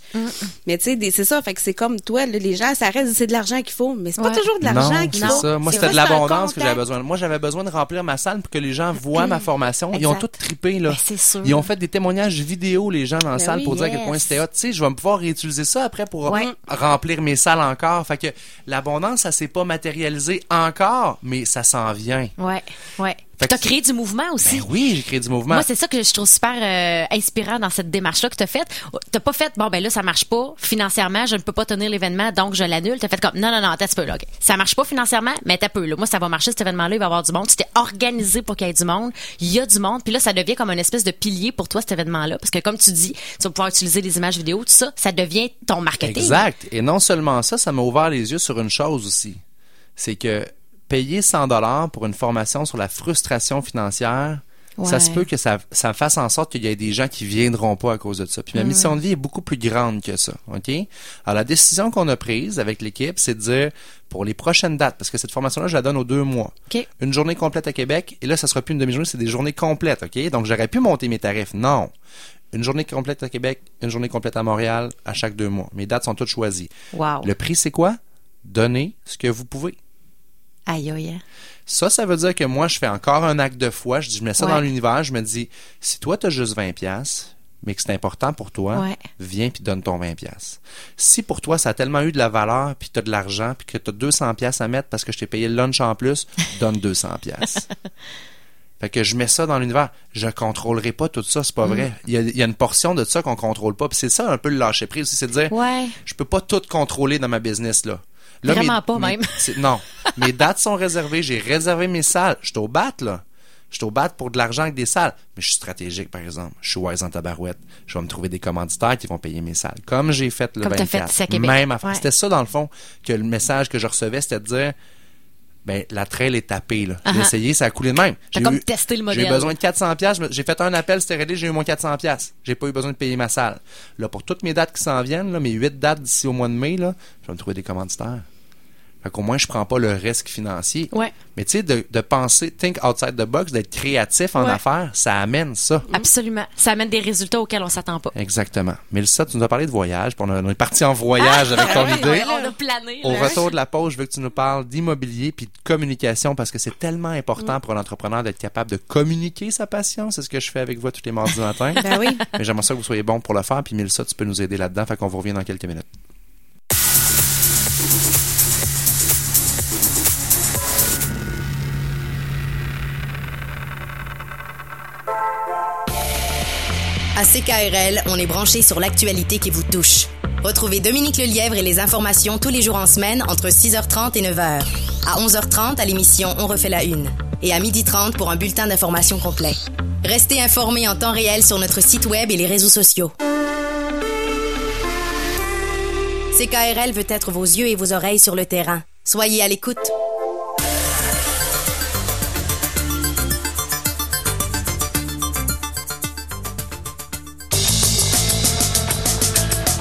mais tu sais c'est ça fait que c'est comme toi là, les gens ça reste c'est de l'argent qu'il faut mais c'est Ouais. pas toujours de l'argent Non, qu'il c'est faut ça. Moi, c'était de l'abondance que j'avais besoin. Moi, j'avais besoin de remplir ma salle pour que les gens voient ma formation. Ils ont tous trippé, là. Ben, c'est sûr. Ils ont fait des témoignages vidéo, les gens dans la Ben salle, oui, pour dire à quel point c'était hot. Tu sais, je vais me pouvoir réutiliser ça après pour Ouais. remplir mes salles encore. Fait que l'abondance, ça s'est pas matérialisé encore, mais ça s'en vient. Ouais, ouais. T'as créé du mouvement aussi. Ben oui, j'ai créé du mouvement. Moi, c'est ça que je trouve super euh, inspirant dans cette démarche-là que t'as faite. T'as pas fait, bon, ben là, ça marche pas financièrement, je ne peux pas tenir l'événement, donc je l'annule. T'as fait comme, non, non, non, t'as peu, là, OK. Ça marche pas financièrement, mais t'as peu, là. Moi, ça va marcher, cet événement-là, il va y avoir du monde. Tu t'es organisé pour qu'il y ait du monde. Il y a du monde. Puis là, ça devient comme une espèce de pilier pour toi, cet événement-là. Parce que, comme tu dis, tu vas pouvoir utiliser les images vidéo, tout ça. Ça devient ton marketing. Exact. Et non seulement ça, ça m'a ouvert les yeux sur une chose aussi. C'est que payer 100 dollars pour une formation sur la frustration financière, ça se peut que ça, ça fasse en sorte qu'il y ait des gens qui viendront pas à cause de ça. Puis ma mission de vie est beaucoup plus grande que ça. OK? Alors, la décision qu'on a prise avec l'équipe, c'est de dire, pour les prochaines dates, parce que cette formation-là, je la donne aux deux mois. Une journée complète à Québec, et là, ça sera plus une demi-journée, c'est des journées complètes, OK? Donc, j'aurais pu monter mes tarifs. Non. Une journée complète à Québec, une journée complète à Montréal, à chaque deux mois. Mes dates sont toutes choisies. Wow. Le prix, c'est quoi? Donnez ce que vous pouvez. Aïe, aïe. Ça, ça veut dire que moi, je fais encore un acte de foi. Je, dis, je mets ça Ouais. dans l'univers. Je me dis, si toi, tu as juste 20 pièces mais que c'est important pour toi, Ouais. viens puis donne ton 20 pièces. Si pour toi, ça a tellement eu de la valeur, puis tu as de l'argent, puis que tu as 200 pièces à mettre parce que je t'ai payé le lunch en plus, donne 200 pièces. Fait que je mets ça dans l'univers. Je contrôlerai pas tout ça, c'est Mm. pas vrai. Il y, a, il y a une portion de ça qu'on contrôle pas. Puis c'est ça un peu le lâcher prise aussi, c'est de dire, Ouais. je peux pas tout contrôler dans ma business là. Là, Vraiment mes- pas, mes- même. Non, mes dates sont réservées. J'ai réservé mes salles. Je suis au bat là. Je suis au bat pour de l'argent avec des salles. Mais je suis stratégique, par exemple. Je suis wise en tabarouette. Je vais me trouver des commanditaires qui vont payer mes salles. Comme j'ai fait le Comme t'as fait 24. ici à Québec. Même affaire. Ouais. C'était ça, dans le fond, que le message que je recevais, c'était de dire, ben, la trail est tapée, là. J'ai Uh-huh. essayé, ça a coulé de même. J'ai comme eu- testé le modèle. J'ai besoin de 400 pièces. J'ai fait un appel, c'était réglé, j'ai eu mon 400 pièces. J'ai pas eu besoin de payer ma salle. Là, pour toutes mes dates qui s'en viennent, là, mes huit dates d'ici au mois de mai, là, je vais me trouver des commanditaires. Fait qu'au moins, je prends pas le risque financier. Ouais. Mais tu sais, de, de penser, think outside the box, d'être créatif en Ouais. affaires, ça amène ça. Absolument. Ça amène des résultats auxquels on s'attend pas. Exactement. Mélissa, tu nous as parlé de voyage, puis on, est parti en voyage avec ton idée. on a plané. Au retour de la pause, je veux que tu nous parles d'immobilier puis de communication parce que c'est tellement important pour un entrepreneur d'être capable de communiquer sa passion. C'est ce que je fais avec vous tous les mardis matin. ben oui Mais j'aimerais ça que vous soyez bon pour le faire. Puis Mélissa, tu peux nous aider là-dedans. Fait qu'on vous revient dans quelques minutes. À CKRL, on est branché sur l'actualité qui vous touche. Retrouvez Dominique Lelièvre et les informations tous les jours en semaine entre 6h30 et 9h. À 11h30 à l'émission On refait la une. Et à 12h30 pour un bulletin d'information complet. Restez informés en temps réel sur notre site web et les réseaux sociaux. CKRL veut être vos yeux et vos oreilles sur le terrain. Soyez à l'écoute.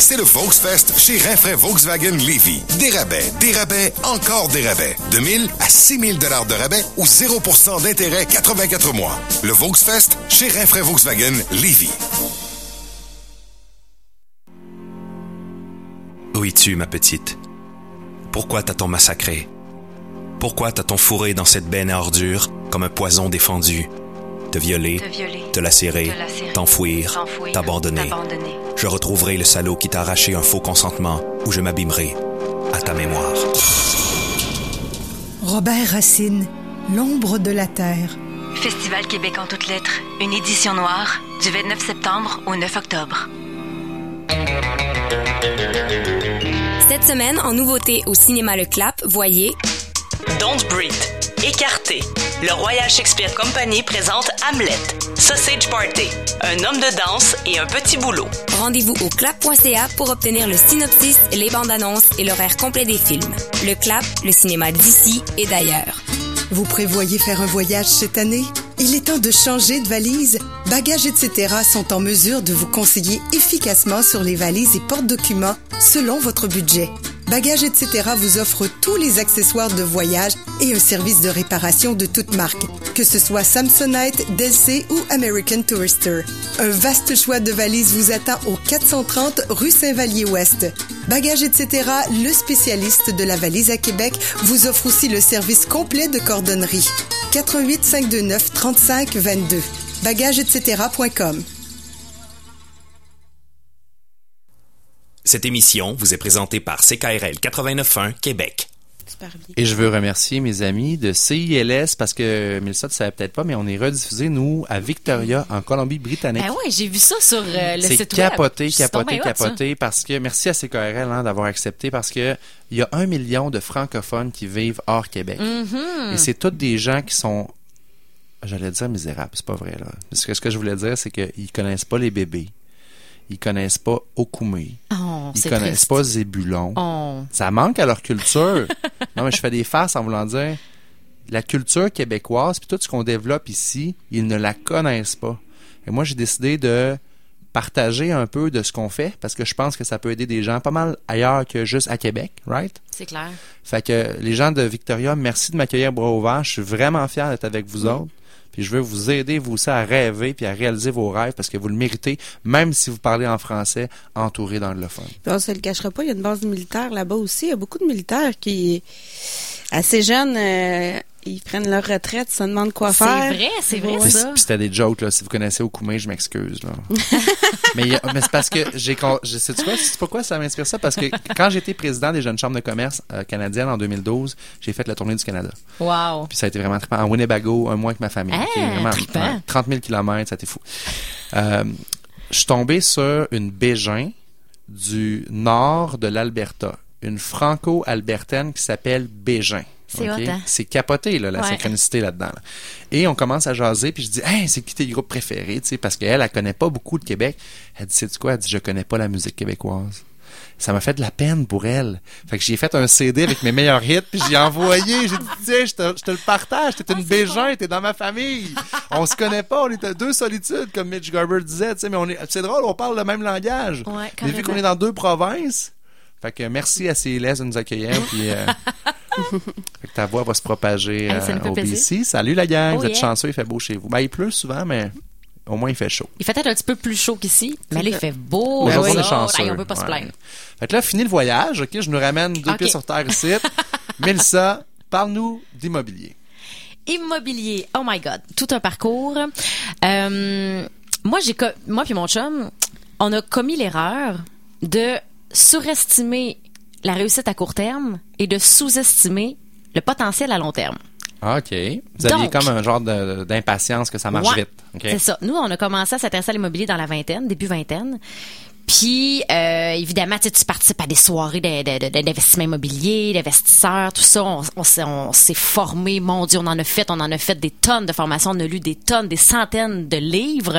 C'est le Volksfest chez Rinfraie Volkswagen Levy. Des rabais, des rabais, encore des rabais. De 1000 à 6000 dollars de rabais ou 0% d'intérêt 84 mois. Le Volksfest chez Rinfraie Volkswagen Levy. Où es-tu, ma petite? Pourquoi t'as-t-on massacré? Pourquoi t'as-t-on fourré dans cette benne à ordures comme un poison défendu? Te violer, Te violer, te lacérer, te lacérer, t'enfouir, t'abandonner. Je retrouverai le salaud qui t'a arraché un faux consentement ou je m'abîmerai à ta mémoire. Robert Racine, L'ombre de la terre. Festival Québec en toutes lettres, une édition noire, du 29 septembre au 9 octobre. Cette semaine, en nouveauté au cinéma Le Clap, voyez Don't Breathe. Écarté. Le Royal Shakespeare Company présente Hamlet. Sausage Party. Un homme de danse et un petit boulot. Rendez-vous au clap.ca pour obtenir le synopsis, les bandes annonces et l'horaire complet des films. Le Clap, le cinéma d'ici et d'ailleurs. Vous prévoyez faire un voyage cette année? Il est temps de changer de valise. Bagages etc. sont en mesure de vous conseiller efficacement sur les valises et porte-documents selon votre budget. Bagages etc. vous offre tous les accessoires de voyage et un service de réparation de toute marque, que ce soit Samsonite, Delsey ou American Tourister. Un vaste choix de valises vous attend au 430 rue Saint-Vallier-Ouest. Bagages etc., le spécialiste de la valise à Québec, vous offre aussi le service complet de cordonnerie. 88 529 35 22. Bagages etc.com. Cette émission vous est présentée par CKRL 89.1 Québec. Et je veux remercier mes amis de CILS parce que Mélissa, tu savais peut-être pas, mais on est rediffusé, nous, à Victoria, en Colombie-Britannique. Ben ouais, j'ai vu ça sur euh, le C'est site web. capoté, C'est capoté, ça. capoté, parce que merci à CKRL hein, d'avoir accepté, parce que il y a un million de francophones qui vivent hors Québec. Mm-hmm. Et c'est tous des gens qui sont, j'allais dire misérables, c'est pas vrai là. Parce que ce que je voulais dire, c'est qu'ils connaissent pas les bébés, ils connaissent pas Okoumé, Oh, ils c'est connaissent triste. pas Zébulon. Oh. Ça manque à leur culture. non, mais je fais des faces en voulant dire la culture québécoise, puis tout ce qu'on développe ici, ils ne la connaissent pas. Et moi, j'ai décidé de partager un peu de ce qu'on fait parce que je pense que ça peut aider des gens pas mal ailleurs que juste à Québec, right? C'est clair. Fait que les gens de Victoria, merci de m'accueillir bras ouverts. Je suis vraiment fier d'être avec vous autres. Puis je veux vous aider, vous aussi, à rêver puis à réaliser vos rêves parce que vous le méritez, même si vous parlez en français, entouré d'anglophones. Puis on se le cachera pas, il y a une base militaire là-bas aussi. Il y a beaucoup de militaires qui, assez jeunes, euh, ils prennent leur retraite, se demandent quoi C'est faire. vrai, c'est vrai, Mais ça. Puis c'était des jokes, là. Si vous connaissez Okoumé, je m'excuse, là. mais mais c'est parce que j'ai, je sais quoi, c'est pourquoi ça m'inspire ça? Parce que quand j'étais président des jeunes chambres de commerce euh, canadiennes en 2012, j'ai fait la tournée du Canada. Wow. Puis ça a été vraiment trippant. En Winnebago, un mois avec ma famille. Ah, Ok, vraiment, ouais, 30 000 kilomètres, ça a été fou. Euh, je suis tombé sur une bégin du nord de l'Alberta. Une franco-albertaine qui s'appelle Bégin. C'est hein? C'est capoté, là, la Ouais. synchronicité là-dedans. là. Et on commence à jaser, puis je dis, hey, c'est qui tes groupes préférés, tu sais, parce qu'elle, elle connaît pas beaucoup de Québec. Elle dit, c'est quoi? Elle dit, je connais pas la musique québécoise. Ça m'a fait de la peine pour elle. Fait que j'ai fait un CD avec mes meilleurs hits, puis j'ai envoyé. J'ai dit, tiens, je te, je te le partage. T'es une bégin, t'es dans ma famille. On se connaît pas, on est à deux solitudes, comme Mitch Garber disait, tu sais, mais on est, c'est drôle, on parle le même langage. Ouais, mais vu qu'on est dans deux provinces, fait que merci à CLS de nous accueillir, puis euh, ta voix va se propager Hey, ça euh, au plaisir. BC. Salut la gang, Oh, vous êtes yeah. chanceux, il fait beau chez vous. Ben, il pleut souvent, mais au moins il fait chaud. Il fait peut-être un petit peu plus chaud qu'ici, mais là, il fait beau. Ben oui. on est chanceux. Hey, on peut pas se plaindre. Fait que là, fini le voyage, ok, je nous ramène deux pieds sur terre ici. Mélissa, parle-nous d'immobilier. Immobilier. Oh my God. Tout un parcours. Euh, moi, j'ai, moi puis mon chum, on a commis l'erreur de surestimer la réussite à court terme et de sous-estimer le potentiel à long terme. Ah, OK. Vous aviez Donc- comme un genre d'impatience que ça marche Ouais. vite. C'est ça. Nous, on a commencé à s'intéresser à l'immobilier dans la vingtaine, début vingtaine. Puis, euh, évidemment, tu participes à des soirées d'investissement immobilier, d'investisseurs, tout ça. On, on s'est- on s'est formé, mon Dieu, on en a fait, on en a fait des tonnes de formations, on a lu des tonnes, des centaines de livres.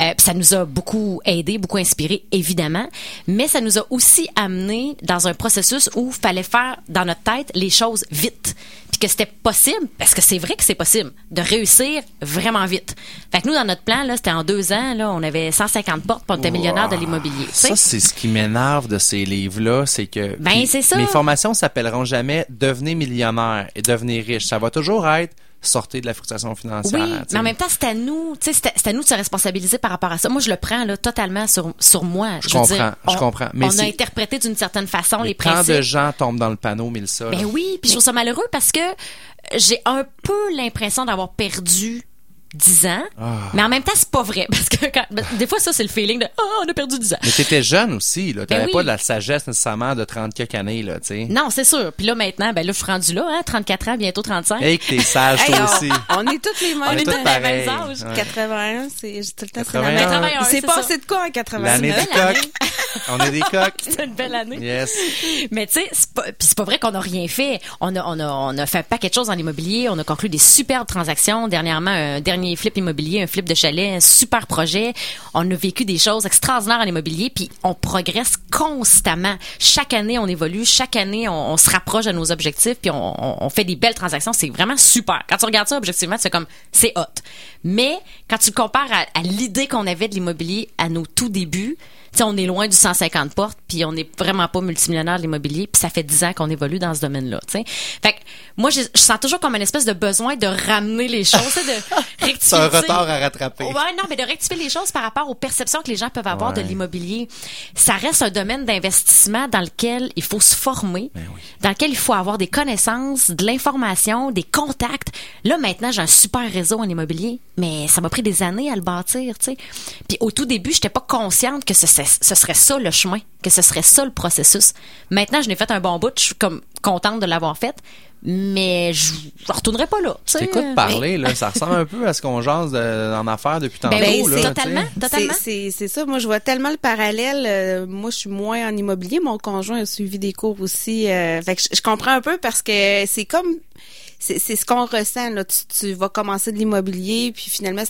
Euh, puis ça nous a beaucoup aidé, beaucoup inspiré, évidemment. Mais ça nous a aussi amené dans un processus où il fallait faire dans notre tête les choses vite. Puis que c'était possible, parce que c'est vrai que c'est possible, de réussir vraiment vite. Fait que nous, dans notre plan, là, c'était en deux ans, là, on avait 150 portes, puis on était millionnaire de l'immobilier. Ça, c'est ce qui m'énerve de ces livres-là, c'est que Ben, c'est ça. mes formations s'appelleront jamais devenez millionnaire et devenez riche. Ça va toujours être sortez de la frustration financière. Oui, mais en même temps, c'est à nous, c'est à- c'est à nous de se responsabiliser par rapport à ça. Moi, je le prends là totalement sur sur moi. Je comprends, dire, je on- comprends. Mais on a interprété d'une certaine façon Mais les principes. de gens tombent dans le panneau, ça. Ben oui, puis je trouve ça malheureux parce que j'ai un peu l'impression d'avoir perdu 10 ans, Ah. mais en même temps, c'est pas vrai parce que quand- ben, des fois ça c'est le feeling de oh, on a perdu 10 ans. Mais t'étais jeune aussi, là. T'avais Ben oui. pas de la sagesse nécessairement de 30 quelques années, là, tu sais. Non, c'est sûr. Puis là maintenant, ben là je suis rendu là, hein, 34 ans, bientôt 35. Hey, que t'es sage, Hey, toi on, aussi. on est toutes les mêmes. On est tous toutes dans les mêmes âges. Ouais. 81, c'est tout le temps c'est la 81. même. 81, Il s'est c'est passé de quoi en 81? L'année des belle coques. On est des coques. C'est une belle année. Yes. Mais tu sais, c'est pas, puis c'est pas vrai qu'on a rien fait. On a, on a, on a fait un paquet de choses dans l'immobilier. On a conclu des superbes transactions. Dernièrement, un dernier flip immobilier, un flip de chalet, un super projet. On a vécu des choses extraordinaires en immobilier, puis on progresse constamment. Chaque année, on évolue. Chaque année, on, se rapproche de nos objectifs, puis on, fait des belles transactions. C'est vraiment super. Quand tu regardes ça objectivement, c'est comme c'est hot. Mais quand tu le compares à l'idée qu'on avait de l'immobilier à nos tout débuts, tu sais, on est loin du 150 portes, puis on n'est vraiment pas multimillionnaire de l'immobilier, puis ça fait 10 ans qu'on évolue dans ce domaine-là. Fait que moi, je, je sens toujours comme une espèce de besoin de ramener les choses, de rectifier. C'est un retard à rattraper. Ouais, non, mais de rectifier les choses par rapport aux perceptions que les gens peuvent avoir Ouais. de l'immobilier. Ça reste un domaine d'investissement dans lequel il faut se former, Ben dans lequel il faut avoir des connaissances, de l'information, des contacts. Là, maintenant, j'ai un super réseau en immobilier, mais ça m'a pris des années à le bâtir, tu sais. Puis au tout début, j'étais pas consciente que ce, ce- ce serait ça le chemin, que ce serait ça le processus. Maintenant, je n'ai fait un bon bout, je suis comme contente de l'avoir fait, mais je ne retournerai pas là. tu sais. T'écoutes parler, là. Ça ressemble un peu à ce qu'on jase de- en affaires depuis tantôt, Ben oui, là. totalement, totalement. C'est- ça. Moi, je vois tellement le parallèle. Euh, moi, je suis moins en immobilier. Mon conjoint a suivi des cours aussi. Euh, fait que je, je comprends un peu parce que c'est comme c'est c'est ce qu'on ressent là. Tu, tu vas commencer de l'immobilier, puis finalement,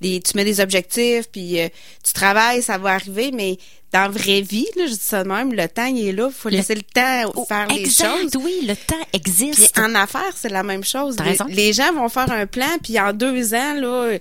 des, tu mets des objectifs, puis euh, tu travailles, ça va arriver, mais dans la vraie vie, là, je dis ça de même, le temps il est là, faut laisser le temps Oh, faire les exact, choses. oui, le temps Puis existe. en affaires, c'est la même chose. Les, les gens vont faire un plan, puis en deux ans, là,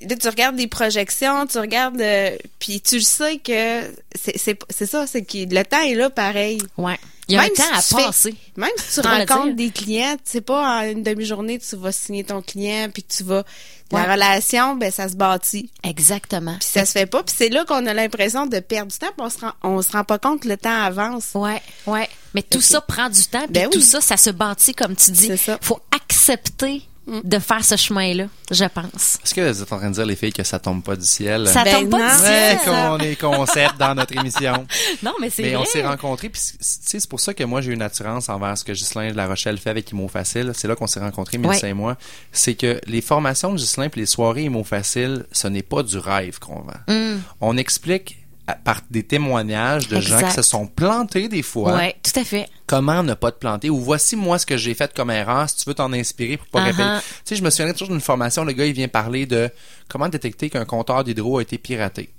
là, tu regardes des projections, tu regardes, euh, puis tu le sais que c'est c'est c'est ça, c'est que le temps est là pareil. Ouais. Il y a Même un temps si à fais- passer. Même si tu rencontres des clients, tu sais pas en une demi-journée tu vas signer ton client, puis tu vas Ouais. la relation, ben ça se bâtit. Exactement. Puis ça se fait pas, puis c'est là qu'on a l'impression de perdre du temps, puis on se rend on se rend pas compte que le temps avance. Ouais, ouais. Mais tout ça prend du temps, puis Ben tout oui. ça, ça se bâtit, comme tu dis. C'est ça. faut accepter de faire ce chemin-là, je pense. Est-ce que vous êtes en train de dire, les filles, que ça tombe pas du ciel? Ça Ben tombe pas non. du Ouais, ciel. qu'on est concept dans notre émission. Non, mais c'est Mais vrai. on s'est rencontrés, puis c'est pour ça que moi j'ai une attirance envers ce que Ghislain de La Rochelle fait avec Imo Facile. C'est là qu'on s'est rencontrés, Mélissa Ouais. et moi. C'est que les formations de Ghislain puis les soirées Imo Facile, ce n'est pas du rêve qu'on vend. Mm. On explique par des témoignages de gens qui se sont plantés des fois. Ouais, tout à fait. Comment ne pas te planter? Ou voici moi ce que j'ai fait comme erreur si tu veux t'en inspirer pour pas Uh-huh. répéter. Tu sais, je me souviens toujours d'une formation, le gars il vient parler de comment détecter qu'un compteur d'hydro a été piraté.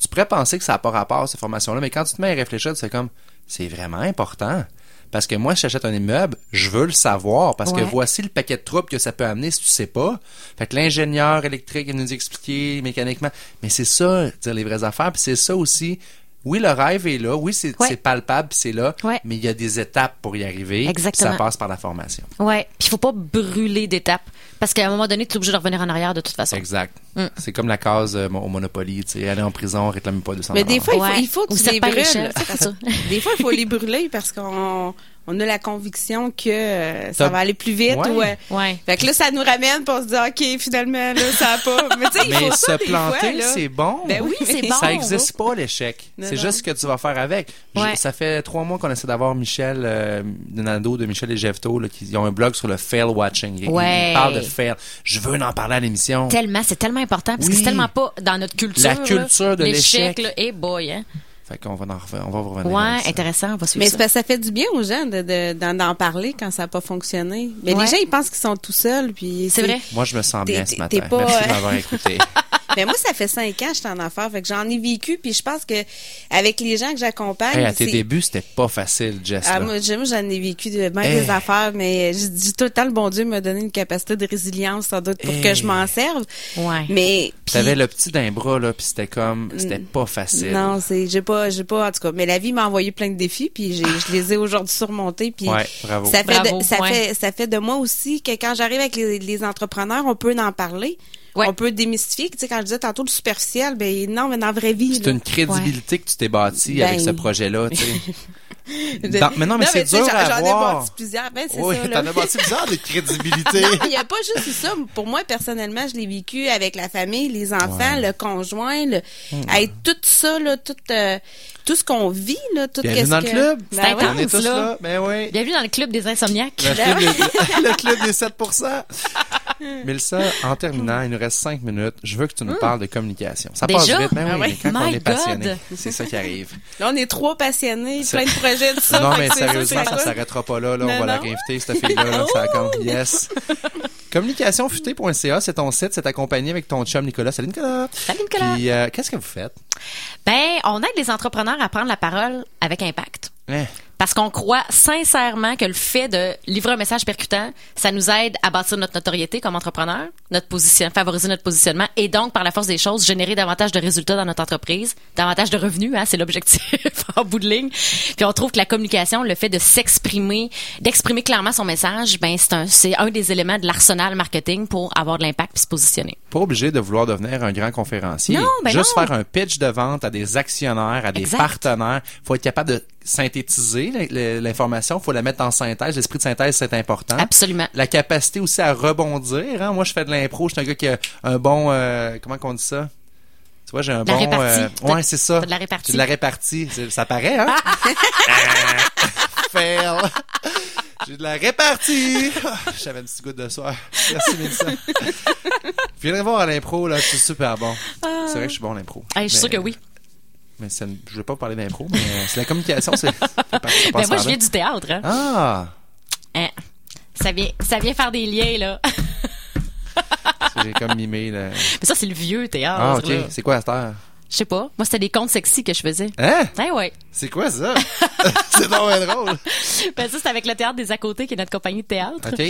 Tu pourrais penser que ça n'a pas rapport cette formation-là, mais quand tu te mets à réfléchir, c'est comme c'est vraiment important. Parce que moi, si j'achète un immeuble, je veux le savoir. Parce que voici le paquet de troubles que ça peut amener si tu sais pas. Fait que l'ingénieur électrique, il nous expliquer mécaniquement. Mais c'est ça, dire les vraies affaires. Puis c'est ça aussi. Oui, le rêve est là. Oui, c'est Ouais. palpable, c'est là. Ouais. Mais il y a des étapes pour y arriver. Exactement. Ça passe par la formation. Ouais. Puis il faut pas brûler d'étapes. Parce qu'à un moment donné, tu es obligé de revenir en arrière de toute façon. Exact. Mm. C'est comme la case euh, au Monopoly. Tu sais, aller en prison, réclamer pas 200 Mais des fois, il faut, Ouais. il faut que tu les brûles. ça. Des fois, il faut les brûler parce qu'on on a la conviction que euh, ça va aller plus vite. Ouais. ou, Ouais. Fait que là, ça nous ramène pour se dire, OK, finalement, là, ça a pas. Mais tu sais, il Mais faut se ça planter, c'est bon. Ben oui, c'est bon. Ça existe pas l'échec. C'est juste ce que tu vas faire avec. Je- ça fait trois mois qu'on essaie d'avoir Michel euh, Nando de Michel et Jefto là, qui ils ont un blog sur le fail watching. Ils, Ouais. ils parlent de fail. Je veux en parler à l'émission. Tellement, c'est tellement important parce que c'est tellement pas dans notre culture. La là, culture de l'échec. là. Eh boy, hein. Fait qu'on va en reven- on va vous revenir. Ouais, intéressant, on va suivre Mais ça. fait du bien aux gens de, de- d'en, d'en parler quand ça n'a pas fonctionné. Mais Ouais. les gens, ils pensent qu'ils sont tout seuls. Puis C'est vrai. Moi, je me sens bien T'es- ce matin. t'es pas, Merci de euh, m'avoir écouté. Mais moi, ça fait cinq ans que j'étais en affaires. Fait que j'en ai vécu. Puis je pense que avec les gens que j'accompagne. Hey, à tes débuts, c'était pas facile, Jess. Ah, moi, j'ai- moi, j'en ai vécu de bien Hey. des affaires, mais je dis tout le temps, le bon Dieu m'a donné une capacité de résilience, sans doute, pour Hey. que je m'en serve. Ouais. Mais. Puis T'avais le petit d'un bras, là, puis c'était comme... C'était pas facile. Non, c'est, j'ai pas, j'ai pas, en tout cas. Mais la vie m'a envoyé plein de défis, puis je les ai aujourd'hui surmontés, puis. Ouais, bravo. Ça fait, Bravo, de, ça ouais. fait, ça fait de moi aussi que quand j'arrive avec les, les entrepreneurs, on peut en parler. Ouais. On peut démystifier. Tu sais, quand je disais tantôt le superficiel, ben non, mais dans la vraie vie. C'est une crédibilité que tu t'es bâtie Ben- avec ce projet-là, tu sais. De- Dans- mais non, mais c'est dur j'en- ai bâti plusieurs. Ben, c'est Oui, t'en as bâti bizarre de crédibilité. Non, il n'y a pas juste ça. Pour moi, personnellement, je l'ai vécu avec la famille, les enfants, le conjoint, le, Hmm. hey, tout ça, là, tout, euh, tout ce qu'on vit, là, tout Bienvenue qu'est-ce dans le que... club. Ben C'est ouais. On est tous là. là. Ben oui. Bienvenue dans le club des insomniaques. Le club, des, le club des 7 Mélissa, en terminant, il nous reste 5 minutes. Je veux que tu nous parles de communication. Ça passe vite, ben Ah oui, ouais. mais quand on est passionné, c'est ça qui arrive. Là, on est trois passionnés, plein de projets de ça. non, mais sérieusement, ça quoi? s'arrêtera pas là. là on Non, va la réinviter, cette fille-là. Là, ça compte. Yes. Communicationfuté.ca, c'est ton site, c'est accompagné avec ton chum Nicolas. Salut Nicolas. Salut, Nicolas. Puis, euh, qu'est-ce que vous faites? Ben, on aide les entrepreneurs à prendre la parole avec impact. Hein? Parce qu'on croit sincèrement que le fait de livrer un message percutant, ça nous aide à bâtir notre notoriété comme entrepreneur, notre position, favoriser notre positionnement et donc, par la force des choses, générer davantage de résultats dans notre entreprise, davantage de revenus, hein, c'est l'objectif en bout de ligne. Puis on trouve que la communication, le fait de s'exprimer, d'exprimer clairement son message, ben c'est un, c'est un des éléments de l'arsenal marketing pour avoir de l'impact puis se positionner. Pas obligé de vouloir devenir un grand conférencier. Non, ben Juste non. faire un pitch de vente à des actionnaires, à des Exact. partenaires. faut être capable de synthétiser l'information. faut la mettre en synthèse. L'esprit de synthèse, c'est important. Absolument. La capacité aussi à rebondir. Hein? Moi, je fais de l'impro. Je suis un gars qui a un bon... euh, comment qu'on dit ça? Tu vois, j'ai un bon... euh, ouais, c'est ça. de la répartie. De la répartie. Ça paraît, hein? Fail. J'ai de la répartie. Ah, J'avais une petite goutte de soir. Merci, Mélissa. Viendrez voir à l'impro, là. Je suis super bon. C'est vrai que je suis bon à l'impro. Je suis sûre que oui. Mais ça ne- je veux pas parler d'impro, mais euh, c'est la communication, c'est. Ben moi, je viens du théâtre. Hein. Ah! Hein? Ça vient, ça vient faire des liens, là. J'ai comme mimé, là. Mais ça, c'est le vieux théâtre. Ah, ok. C'est quoi à cette heure? Je sais pas. Moi, c'était des contes sexy que je faisais. Hein? Ouais, ouais. C'est quoi ça? c'est bien drôle. Ben, ça, c'est avec le Théâtre des À côté, qui est notre compagnie de théâtre. OK.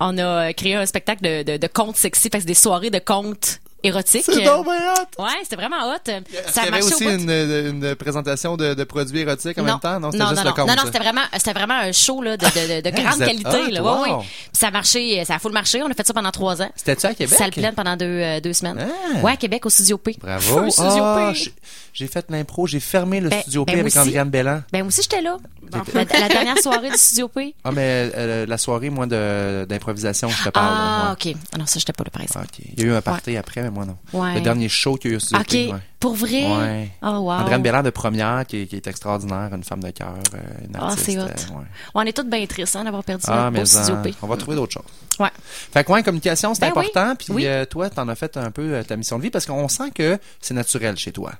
On a euh, créé un spectacle de, de, de contes sexy. Fait que c'est des soirées de contes érotiques. C'est donc bien hot! Ouais, c'était vraiment hot. Ça qu'il y a avait marché aussi au bout. une, une présentation de, de produits érotiques en non, même temps? Non, c'était non, juste non, le compte. non, non, ça. c'était vraiment, c'était vraiment un show là, de, de, de, de Hey, grande qualité. hot, là. wow. Ouais, ça a marché, ça a full marché. On a fait ça pendant trois ans. C'était-tu à Québec? Salle pleine pendant deux, euh, deux semaines. Ah. Ouais, à Québec, au Studio P. Bravo. Feu Studio Ah, P. j'ai- fait l'impro, j'ai fermé le Ben- studio P ben, avec. Andréane Bellan. Ben, moi aussi, j'étais là. La, la dernière soirée du Studio P. Ah, mais euh, la soirée, moi, de- d'improvisation, je te parle. Ah, ok. Ah non, ça, j'étais pas là, par exemple. Ok. Il y a eu un party après, mais moi, non. Ouais. Le dernier show qu'il y a eu Ok. Ouais. Pour vrai? Ouais. Oh, wow. Andréane Bellan de première, qui, est- qui est extraordinaire, une femme de cœur, euh, une Ah, artiste. c'est hot. euh, on est toutes bien tristes hein, d'avoir perdu Ah, notre mais en- P. on va trouver d'autres choses. Ouais. Fait que, ouais, communication, c'est Ben oui. important. Puis Oui. euh, toi, t'en as fait un peu euh, ta mission de vie parce qu'on sent que c'est naturel chez toi.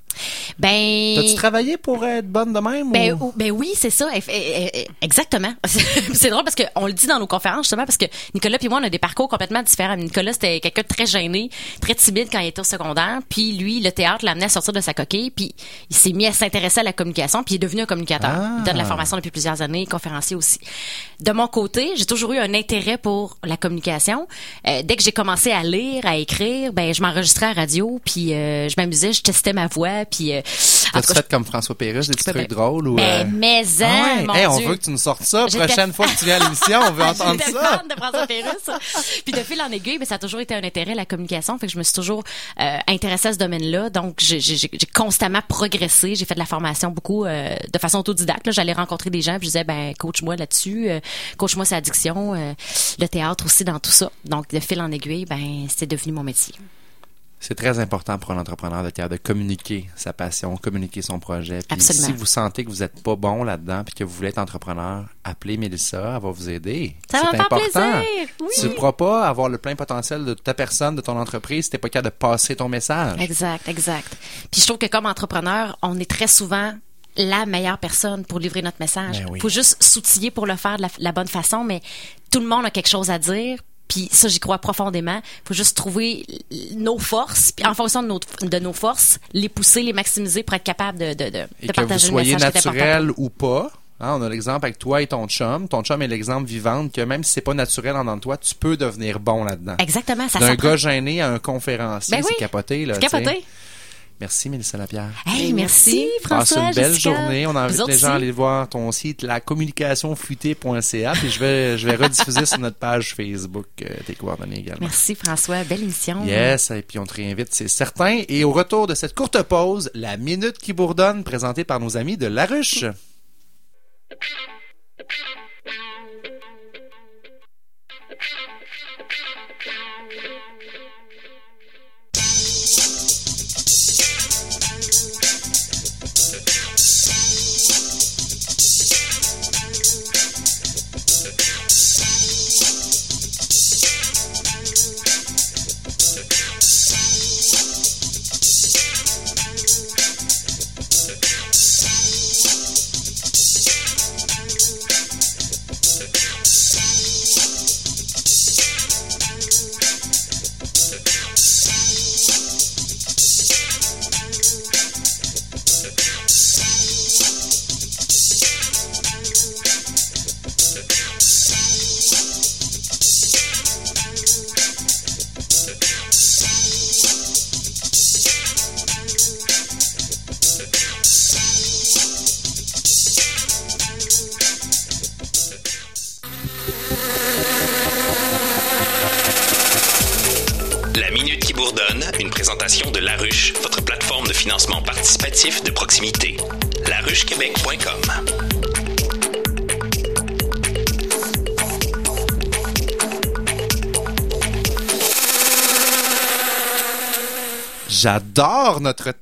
Ben. T'as-tu travaillé pour être bonne de même? Ben, ou... ben oui, c'est ça. Eff- eh, eh, Exactement. c'est drôle parce qu'on le dit dans nos conférences justement parce que Nicolas puis moi on a des parcours complètement différents. Nicolas c'était quelqu'un de très gêné, très timide quand il était au secondaire, puis lui le théâtre l'a amené à sortir de sa coquille, puis il s'est mis à s'intéresser à la communication, puis il est devenu un communicateur. Ah. Il donne de la formation depuis plusieurs années, conférencier aussi. De mon côté, j'ai toujours eu un intérêt pour la communication. Euh, dès que j'ai commencé à lire, à écrire, ben je m'enregistrais à la radio, puis euh, je m'amusais, je testais ma voix, puis euh, cas, fait comme François Pérusse, des petits Ben, trucs drôles ou... ben, euh, mais Ah ouais? mon Hey, on Dieu. veut que tu nous sortes ça. Prochaine fois que tu viens à l'émission, on veut entendre ça. de François Pérusse. Puis de fil en aiguille, mais ça a toujours été un intérêt, la communication. Fait que je me suis toujours euh, intéressée à ce domaine-là. Donc, j'ai constamment progressé. J'ai fait de la formation beaucoup euh, de façon autodidacte. là. J'allais rencontrer des gens puis je disais, ben, coach-moi là-dessus. euh, coach-moi sa addiction. le théâtre aussi dans tout ça. Donc, de fil en aiguille, ben, c'est devenu mon métier. C'est très important pour un entrepreneur capable de communiquer sa passion, communiquer son projet. Puis Absolument. si vous sentez que vous n'êtes pas bon là-dedans puis que vous voulez être entrepreneur, appelez Mélissa, elle va vous aider. Ça va me faire important. plaisir. Oui. Tu ne pourras pas avoir le plein potentiel de ta personne, de ton entreprise si t'es pas capable de passer ton message. Exact, exact. Puis je trouve que comme entrepreneur, on est très souvent la meilleure personne pour livrer notre message. Ben oui. faut juste s'outiller pour le faire de la, la bonne façon, mais tout le monde a quelque chose à dire. Puis ça, j'y crois profondément. faut juste trouver nos forces, puis en fonction de nos, de nos forces, les pousser, les maximiser pour être capable de, de, de, Et de que vous partager le soyez message naturel ou pas. Hein, on a l'exemple avec toi et ton chum. Ton chum est l'exemple vivant que même si c'est pas naturel en dedans de toi, tu peux devenir bon là-dedans. Exactement, ça D'un gars gêné à un conférencier, Ben oui. c'est capoté. Là, C'est sais. Merci, Mélissa Lapierre. Hey, merci, Passe François, une belle Jessica. journée. On invite les gens à aller voir ton site, la communicationfluidée.ca. Puis je vais, je vais rediffuser sur notre page Facebook euh, tes coordonnées également. Merci, François. Belle émission. Yes, et puis on te réinvite, c'est certain. Et au retour de cette courte pause, la minute qui bourdonne, présentée par nos amis de La Ruche.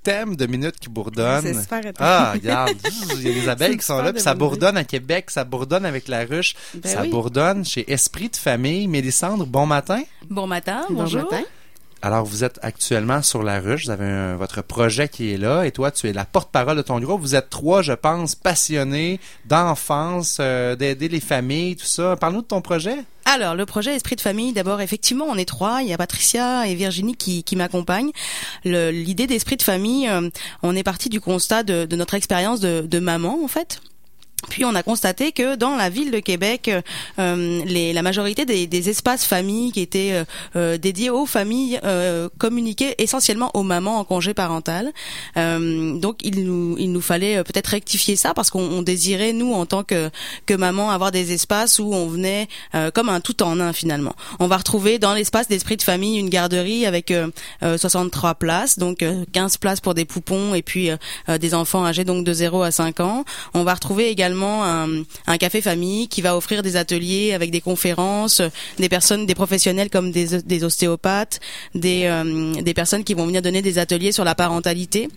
Thème de minute qui bourdonne. C'est super. Ah, regarde, il y a des abeilles qui sont là, puis ça bourdonne à Québec, ça bourdonne avec la ruche, Ben ça oui. bourdonne chez Esprit de famille. Mélissandre, bon matin. Bon matin, Bon bonjour. matin. Alors, vous êtes actuellement sur la ruche, vous avez un- votre projet qui est là, et toi, tu es la porte-parole de ton groupe. Vous êtes trois, je pense, passionnés d'enfance, euh, d'aider les familles, tout ça. Parle-nous de ton projet. Alors, le projet Esprit de famille, d'abord, effectivement, on est trois. Il y a Patricia et Virginie qui, qui m'accompagnent. L'idée d'Esprit de famille, euh, on est parti du constat de, de notre expérience de, de maman, en fait. Puis on a constaté que dans la ville de Québec, euh, les, la majorité des, des espaces familles qui étaient euh, euh, dédiés aux familles euh, communiquaient essentiellement aux mamans en congé parental. Euh, donc il nous, il nous fallait euh, peut-être rectifier ça parce qu'on on désirait nous en tant que que maman avoir des espaces où on venait comme un tout en un finalement. On va retrouver dans l'espace d'esprit de famille une garderie avec euh, euh, 63 places, donc euh, 15 places pour des poupons et puis des enfants âgés donc de 0 à 5 ans. On va retrouver également un, un café famille qui va offrir des ateliers avec des conférences, des personnes, des professionnels comme des, des ostéopathes, des, euh, des personnes qui vont venir donner des ateliers sur la parentalité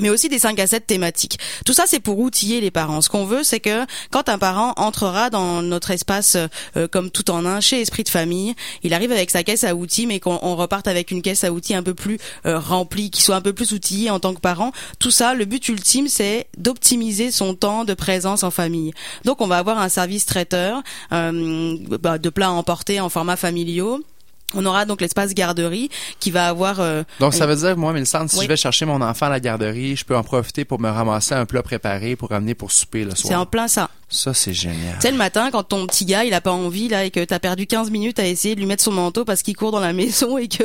mais aussi des 5 à 7 thématiques. Tout ça, c'est pour outiller les parents. Ce qu'on veut, c'est que quand un parent entrera dans notre espace euh, comme tout en un, chez Esprit de Famille, il arrive avec sa caisse à outils, mais qu'on on reparte avec une caisse à outils un peu plus euh, remplie, qui soit un peu plus outillée en tant que parent. Tout ça, le but ultime, c'est d'optimiser son temps de présence en famille. Donc, on va avoir un service traiteur euh, bah, de plats à emporter en format familiaux. On aura donc l'espace garderie qui va avoir euh, Donc, ça veut dire, moi, Mélissandre, si Oui. je vais chercher mon enfant à la garderie, je peux en profiter pour me ramasser un plat préparé pour amener pour souper le soir. C'est en plein ça. Ça, c'est génial. Tu sais, le matin, quand ton petit gars, il a pas envie, là, et que t'as perdu 15 minutes à essayer de lui mettre son manteau parce qu'il court dans la maison et que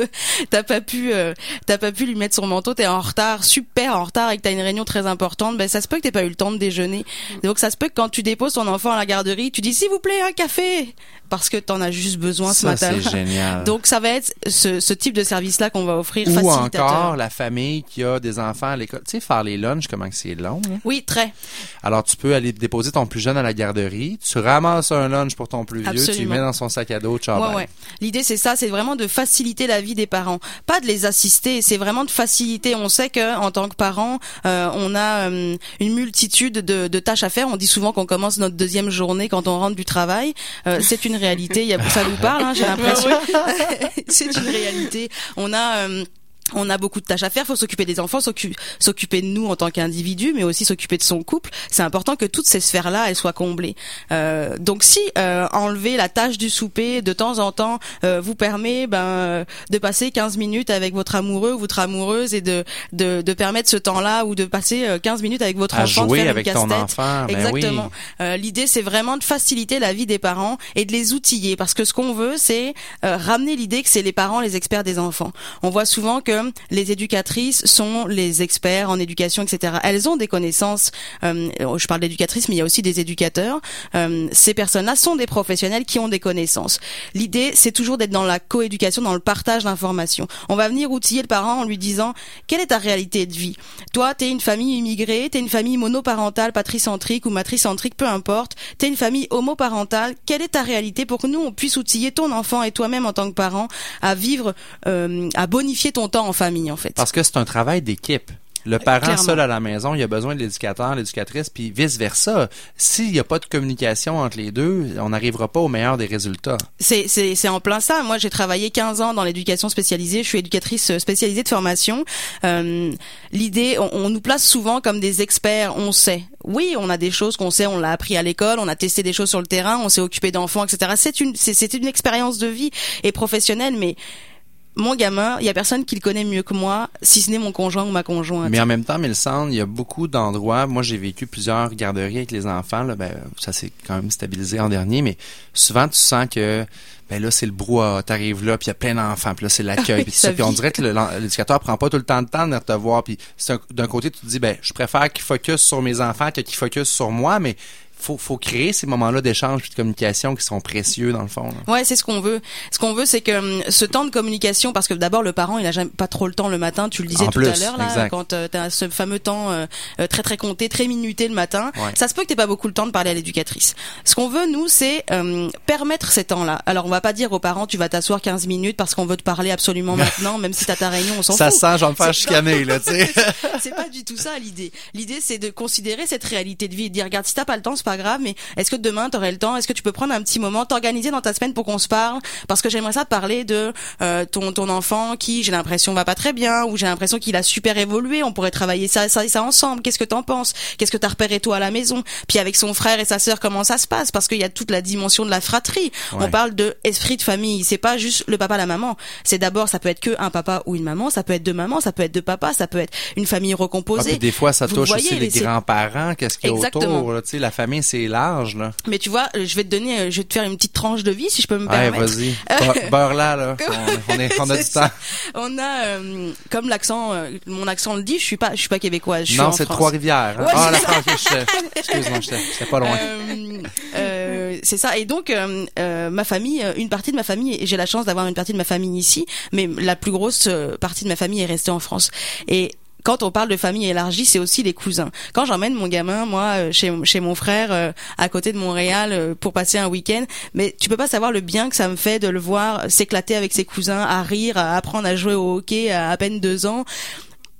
t'as pas pu, euh, t'as pas pu lui mettre son manteau, t'es en retard, super en retard et que t'as une réunion très importante, ben, ça se peut que t'aies pas eu le temps de déjeuner. Donc, ça se peut que quand tu déposes ton enfant à la garderie, tu dis, s'il vous plaît, un café! Parce que t'en as juste besoin ce Ça, matin. c'est génial. Donc, ça va être ce, ce type de service-là qu'on va offrir Ou facilitateur. encore la famille qui a des enfants à l'école. Tu sais, faire les lunchs, comment que c'est long. là. Oui, très. Alors, tu peux aller déposer ton plus jeune à la garderie, tu ramasses un lunch pour ton plus vieux, tu le mets dans son sac à dos, ciao, Ouais, ouais. L'idée, c'est ça, c'est vraiment de faciliter la vie des parents, pas de les assister. C'est vraiment de faciliter. On sait que en tant que parents, euh, on a euh, une multitude de, de tâches à faire. On dit souvent qu'on commence notre deuxième journée quand on rentre du travail. Euh, c'est une réalité. Il y a, ça vous parle, hein, j'ai l'impression. c'est une réalité. On a euh, on a beaucoup de tâches à faire, faut s'occuper des enfants, s'occu- s'occuper de nous en tant qu'individu, mais aussi s'occuper de son couple. C'est important que toutes ces sphères-là, elles soient comblées. Euh, donc si euh, enlever la tâche du souper de temps en temps euh, vous permet ben, euh, de passer 15 minutes avec votre amoureux ou votre amoureuse et de, de, de permettre ce temps-là ou de passer euh, 15 minutes avec votre À enfant, de jouer faire une avec ton enfant, ben Exactement. oui. Euh, L'idée, c'est vraiment de faciliter la vie des parents et de les outiller, parce que ce qu'on veut, c'est euh, ramener l'idée que c'est les parents les experts des enfants. On voit souvent que les éducatrices sont les experts en éducation, etc. Elles ont des connaissances. euh, je parle d'éducatrices, mais il y a aussi des éducateurs. Euh, ces personnes-là sont des professionnels qui ont des connaissances. L'idée, c'est toujours d'être dans la coéducation, dans le partage d'informations. On va venir outiller le parent en lui disant quelle est ta réalité de vie? Toi, t'es une famille immigrée, t'es une famille monoparentale, patricentrique ou matricentrique, peu importe. T'es une famille homoparentale. Quelle est ta réalité pour que nous on puisse outiller ton enfant et toi-même en tant que parent à vivre, euh, à bonifier ton temps en famille en fait. Parce que c'est un travail d'équipe. Le parent clairement. seul à la maison, il a besoin de l'éducateur, l'éducatrice, puis vice versa. S'il n'y a pas de communication entre les deux, on n'arrivera pas au meilleur des résultats. C'est, c'est, c'est en plein ça. Moi, j'ai travaillé 15 ans dans l'éducation spécialisée. Je suis éducatrice euh, spécialisée de formation. Euh, l'idée, on, on nous place souvent comme des experts. On sait. Oui, on a des choses qu'on sait. On l'a appris à l'école. On a testé des choses sur le terrain. On s'est occupé d'enfants, etc. C'est une, c'est, c'est une expérience de vie et professionnelle, mais mon gamin, il y a personne qui le connaît mieux que moi, si ce n'est mon conjoint ou ma conjointe. Mais en même temps, Mélissande, il y a beaucoup d'endroits. Moi, j'ai vécu plusieurs garderies avec les enfants. Là, ben, ça s'est quand même stabilisé en dernier, mais souvent, tu sens que ben là, c'est le brouhaha. T'arrives là, puis il y a plein d'enfants, puis là, c'est l'accueil. puis Ça on dirait que l'éducateur prend pas tout le temps de temps de te voir. Puis d'un côté, tu te dis, ben, je préfère qu'il focus sur mes enfants que qu'il focus sur moi, mais faut, faut créer ces moments-là d'échange de communication qui sont précieux, dans le fond. là. Ouais, c'est ce qu'on veut. Ce qu'on veut, c'est que hum, ce temps de communication, parce que d'abord le parent, il a jamais pas trop le temps le matin. Tu le disais En tout à l'heure là, exact. quand tu as ce fameux temps euh, euh, très très compté, très minuté le matin. Ouais. Ça se peut que t'aies pas beaucoup le temps de parler à l'éducatrice. Ce qu'on veut, nous, c'est euh, permettre ces temps-là. Alors, on va pas dire aux parents, tu vas t'asseoir 15 minutes parce qu'on veut te parler absolument maintenant, même si t'as ta réunion, on s'en Ça fout. sent, je vais me faire C'est- chicaner, là, tu sais. c'est pas du tout ça l'idée. L'idée c'est de considérer cette réalité de vie et de dire regarde si t'as pas le temps c'est pas grave mais est-ce que demain t'aurais le temps? Est-ce que tu peux prendre un petit moment t'organiser dans ta semaine pour qu'on se parle? Parce que j'aimerais ça te parler de euh, ton ton enfant qui j'ai l'impression va pas très bien ou j'ai l'impression qu'il a super évolué. On pourrait travailler ça ça et ça ensemble. Qu'est-ce que t'en penses? Qu'est-ce que t'as repéré toi à la maison? Puis avec son frère et sa sœur comment ça se passe? Parce qu'il y a toute la dimension de la fratrie. Ouais. On parle de esprit de famille. C'est pas juste le papa la maman. C'est d'abord ça peut être que un papa ou une maman. Ça peut être deux mamans. Ça peut être deux papas. Ça peut être une famille Ah, recomposée. puis des fois, ça Vous touche voyez, aussi les grands-parents, qu'est-ce qu'il y a Exactement. autour. Là, la famille, c'est large. Là. Mais tu vois, euh, je vais te donner, euh, je vais te faire une petite tranche de vie si je peux me Ouais, permettre. vas-y. Beurre- Beurre là, là. On, on est, on a du temps. On a, euh, comme l'accent, euh, mon accent le dit, je suis pas, je suis pas québécoise. Je suis Non, c'est. Trois-Rivières. hein. Ouais, ah, c'est la ça. France, ok, je- excuse-moi, j'étais pas loin. Euh, euh, c'est ça. Et donc, euh, euh, ma famille, euh, une partie de ma famille, et j'ai la chance d'avoir une partie de ma famille ici, mais la plus grosse euh, partie de ma famille est restée en France. Et quand on parle de famille élargie, c'est aussi les cousins. Quand j'emmène mon gamin, moi, euh, chez, mon frère, euh, à côté de Montréal, euh, pour passer un week-end, mais tu peux pas savoir le bien que ça me fait de le voir s'éclater avec ses cousins, à rire, à apprendre à jouer au hockey à à peine deux ans.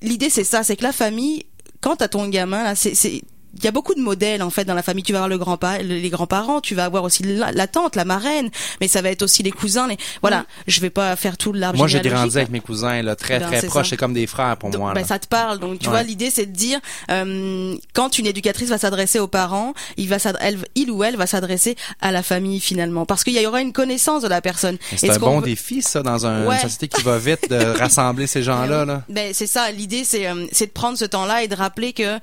L'idée, c'est ça, c'est que la famille, quand t'as ton gamin, là, c'est, il y a beaucoup de modèles en fait dans la famille. Tu vas avoir le grand les grands-parents, tu vas avoir aussi la, la tante, la marraine, mais ça va être aussi les cousins. Les... Voilà, je vais pas faire tout l'arbre Moi, j'ai grandi avec mes cousins, là, très, Ben, très proches. C'est comme des frères pour Donc, moi. ben, ça te parle. Donc, tu Ouais. vois, l'idée, c'est de dire, euh, quand une éducatrice va s'adresser aux parents, il va elle, il ou elle va s'adresser à la famille finalement, parce qu'il y aura une connaissance de la personne. C'est un bon veut- défi, ça, dans un- Ouais. une société qui va vite, de rassembler ces gens-là. Là. Ben c'est ça. L'idée c'est euh, c'est de prendre ce temps-là et de rappeler que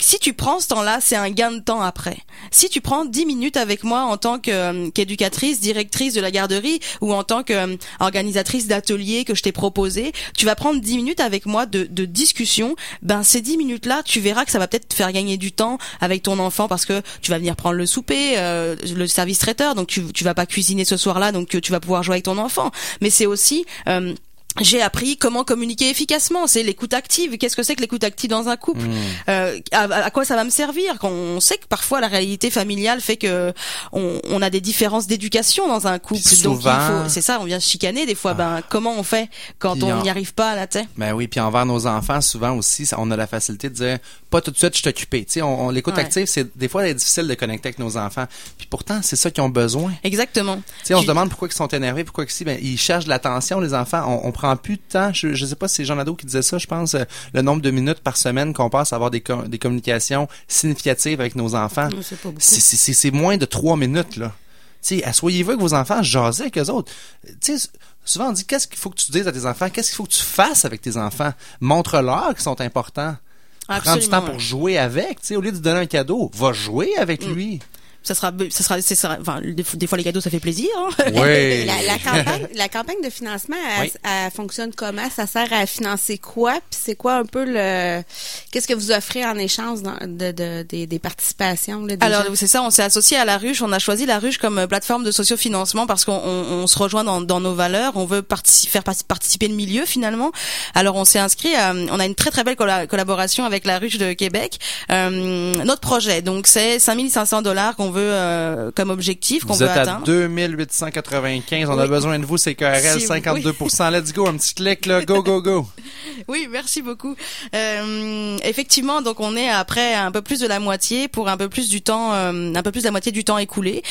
si tu prends ce temps-là, c'est un gain de temps après. Si tu prends 10 minutes avec moi en tant euh, qu'éducatrice, directrice de la garderie ou en tant qu'organisatrice d'atelier que je t'ai proposé, tu vas prendre 10 minutes avec moi de, de discussion. Ben ces 10 minutes-là, tu verras que ça va peut-être te faire gagner du temps avec ton enfant parce que tu vas venir prendre le souper, euh, le service traiteur, donc tu tu vas pas cuisiner ce soir-là, donc tu vas pouvoir jouer avec ton enfant. Mais c'est aussi euh, j'ai appris comment communiquer efficacement. C'est l'écoute active. Qu'est-ce que c'est que l'écoute active dans un couple Hmm. Euh, à, à quoi ça va me servir Quand on sait que parfois la réalité familiale fait que on, on a des différences d'éducation dans un couple. Puis Donc il souvent- faut, c'est ça, on vient se chicaner des fois. Ben comment on fait quand Puis on n'y arrive pas là, tu Ben oui, puis envers nos enfants, souvent aussi, on a la facilité de dire pas tout de suite, je occupé. Tu sais, on, on- l'écoute Ouais. active, c'est des fois c'est difficile de connecter avec nos enfants. Puis pourtant, c'est ça qu'ils ont besoin. Exactement. Tu sais, on se demande pourquoi ils sont énervés, pourquoi ils, ben, ils cherchent de l'attention, les enfants. On, on prend plus de temps. Je, je sais pas si c'est Jean Nadeau qui disait ça, je pense, euh, le nombre de minutes par semaine qu'on passe à avoir des, co- des communications significatives avec nos enfants. C'est moins de trois minutes, là. Tu sais, assoyez-vous avec vos enfants, jasez avec eux autres. Tu sais, souvent on dit, qu'est-ce qu'il faut que tu dises à tes enfants? Qu'est-ce qu'il faut que tu fasses avec tes enfants? Montre-leur qu'ils sont importants. Prends du temps pour jouer avec. Tu sais, au lieu de lui donner un cadeau, va jouer avec Mm. lui. Ça sera, ça sera, ça sera- enfin, des, fois- des fois les cadeaux ça fait plaisir. hein. Oui. La, la campagne, la campagne de financement, elle, Oui. elle fonctionne comment? Ça sert à financer quoi? Puis c'est quoi un peu le... Qu'est-ce que vous offrez en échange dans- de, de- des, des participations? Là, des Alors gens? c'est ça, on s'est associé à la ruche. On a choisi la ruche comme euh, plateforme de sociofinancement parce qu'on on, on se rejoint dans, dans nos valeurs. On veut partici- faire parti- participer le milieu finalement. Alors on s'est inscrit. à- on a une très très belle colla- collaboration avec la ruche de Québec. Euh, notre projet, donc c'est 5500 dollars qu'on veut euh, comme objectif qu'on veut êtes à atteindre. 2895. On a Oui. besoin de vous, CKRL, Si- 52%. Let's go, un petit clic, là. Go, go, go. Oui, merci beaucoup. Euh, effectivement, donc on est après un peu plus de la moitié pour un peu plus du temps, euh, un peu plus de la moitié du temps écoulé.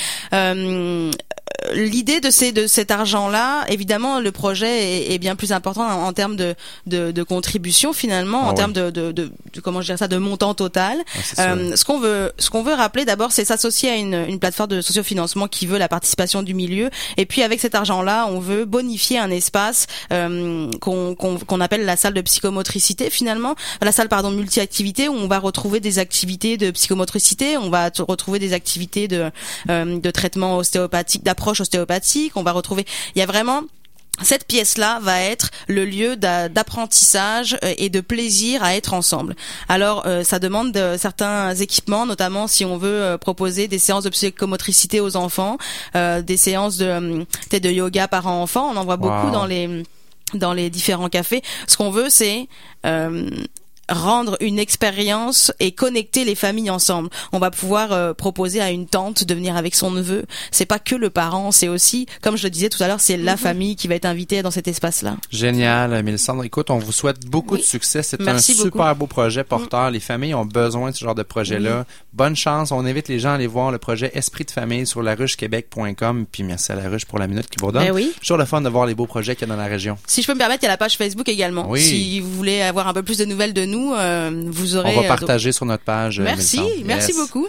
L'idée de ces de cet argent-là, évidemment, le projet est, est bien plus important en, en termes de, de de contribution finalement, Ah en oui. termes de, de, comment je dirais ça, de montant total. Ah, c'est ce qu'on veut, ce qu'on veut rappeler d'abord, c'est s'associer une, plateforme de sociofinancement qui veut la participation du milieu. Et puis avec cet argent-là, on veut bonifier un espace euh, qu'on qu'on qu'on appelle la salle de psychomotricité finalement, la salle pardon multi-activité où on va retrouver des activités de psychomotricité, on va retrouver des activités de euh, de traitement ostéopathique, d'approche ostéopathique. On va retrouver, il y a vraiment cette pièce-là va être le lieu d'a- d'apprentissage euh, et de plaisir à être ensemble. Alors, euh, ça demande de- certains équipements, notamment si on veut euh, proposer des séances de psychomotricité aux enfants, euh, des séances de peut-être de yoga parents-enfants. On en voit beaucoup dans les dans les différents cafés. Ce qu'on veut, c'est euh, rendre une expérience et connecter les familles ensemble. On va pouvoir euh, proposer à une tante de venir avec son neveu. C'est pas que le parent, c'est aussi, comme je le disais tout à l'heure, c'est la famille qui va être invitée dans cet espace-là. Génial, Mélissandre. Écoute, on vous souhaite beaucoup Oui. de succès. C'est un super beau projet porteur. Les familles ont besoin de ce genre de projet-là. Bonne chance. On invite les gens à aller voir le projet Esprit de famille sur laruchequebec.com. Puis merci à la ruche pour la minute qui vous redonne. Ben oui. Toujours le fun de voir les beaux projets qu'il y a dans la région. Si je peux me permettre, il y a la page Facebook également. Oui. Si vous voulez avoir un peu plus de nouvelles de nous, euh, vous aurez. On va euh, partager sur notre page. euh, Merci, merci Yes. beaucoup.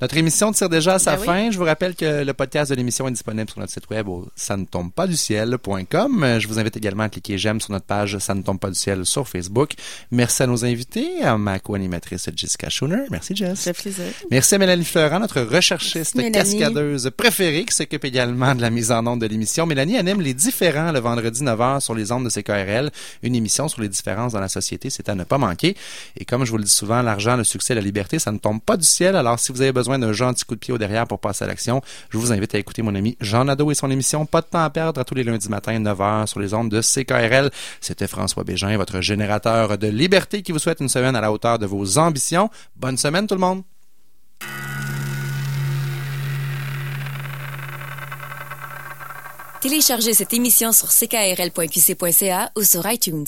Notre émission tire déjà à sa Ben oui. fin. Je vous rappelle que le podcast de l'émission est disponible sur notre site web au ça ne tombe pas du ciel.com. Je vous invite également à cliquer j'aime sur notre page ça ne tombe pas du ciel sur Facebook. Merci à nos invités, à ma co-animatrice Jessica Schooner. Merci Jess. Fait plaisir. Merci à Mélanie Florent, notre recherchiste Merci, cascadeuse préférée qui s'occupe également de la mise en onde de l'émission. Mélanie anime Les Différents le vendredi 9h sur les ondes de CKRL, une émission sur les différences dans la société, c'est à ne pas manquer. Et comme je vous le dis souvent, l'argent, le succès, la liberté, ça ne tombe pas du ciel. Alors si vous avez besoin d'un gentil coup de pied au derrière pour passer à l'action, je vous invite à écouter mon ami Jean Nadeau et son émission Pas de temps à perdre à tous les lundis matins 9h sur les ondes de CKRL. C'était François Bégin, votre générateur de liberté qui vous souhaite une semaine à la hauteur de vos ambitions. Bonne semaine tout le monde. Téléchargez cette émission sur ckrl.qc.ca ou sur iTunes.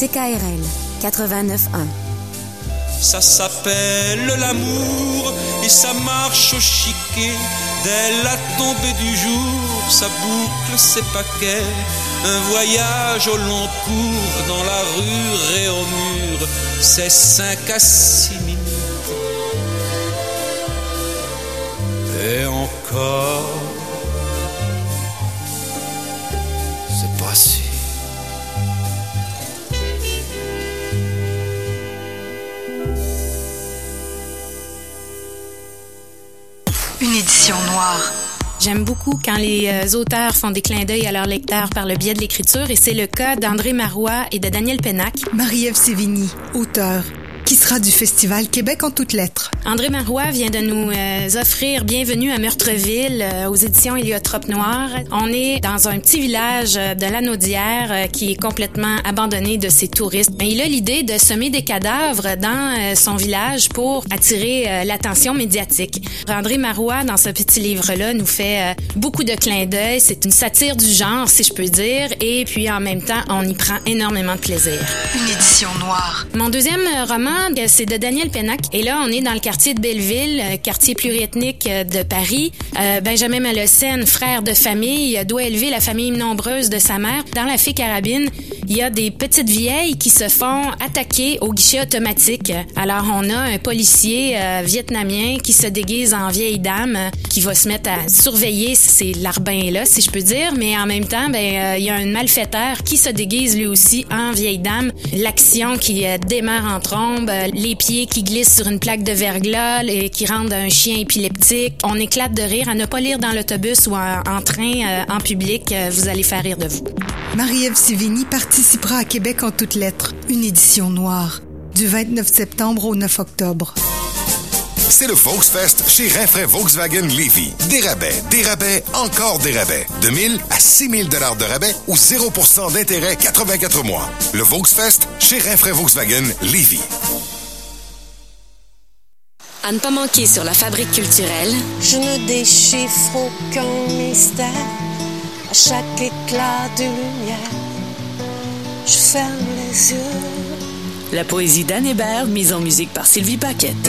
CKRL 89.1 Ça s'appelle l'amour et ça marche au chiquet. Dès la tombée du jour, ça boucle ses paquets. Un voyage au long cours dans la rue et au mur, c'est cinq à six minutes. Et encore, c'est pas sûr. édition noire. J'aime beaucoup quand les euh, auteurs font des clins d'œil à leurs lecteurs par le biais de l'écriture et c'est le cas d'André Marois et de Daniel Pénac. Marie-Ève Sévigny, auteur, qui sera du Festival Québec en toutes lettres. André Marois vient de nous euh, offrir Bienvenue à Meurtreville euh, aux éditions Héliotrope Noir. On est dans un petit village euh, de l'Anaudière euh, qui est complètement abandonné de ses touristes. Mais il a l'idée de semer des cadavres dans euh, son village pour attirer euh, l'attention médiatique. André Marois, dans ce petit livre-là, nous fait euh, beaucoup de clins d'œil. C'est une satire du genre, si je peux dire, et puis en même temps, on y prend énormément de plaisir. Une édition noire. Mon deuxième euh, c'est de Daniel Pénac. Et là, on est dans le quartier de Belleville, euh, quartier pluriethnique euh, de Paris. Euh, Benjamin Malocène, frère de famille, doit élever la famille nombreuse de sa mère. Dans la fée carabine, il y a des petites vieilles qui se font attaquer au guichet automatique. Alors, on a un policier vietnamien qui se déguise en vieille dame, qui va se mettre à surveiller ces larbins-là, si je peux dire. Mais en même temps, ben, il y a un malfaiteur qui se déguise lui aussi en vieille dame. L'action qui démarre en trombe, euh, les pieds qui glissent sur une plaque de verglas et qui rendent un chien épileptique. On éclate de rire à ne pas lire dans l'autobus ou en, en train, euh, en public. euh, vous allez faire rire de vous. Marie-Ève Sévigny participera à Québec en toutes lettres, une édition noire, du 29 septembre au 9 octobre. C'est le Volksfest chez Rinfraie Volkswagen Levy. Des rabais, des rabais, encore des rabais. De 1000 à 6000 dollars de rabais ou 0% d'intérêt 84 mois. Le Volksfest chez Rinfraie Volkswagen Levy. À ne pas manquer sur la fabrique culturelle, Je ne déchiffre aucun mystère à chaque éclat de lumière. Je ferme les yeux. La poésie d'Anne Hébert, mise en musique par Sylvie Paquette.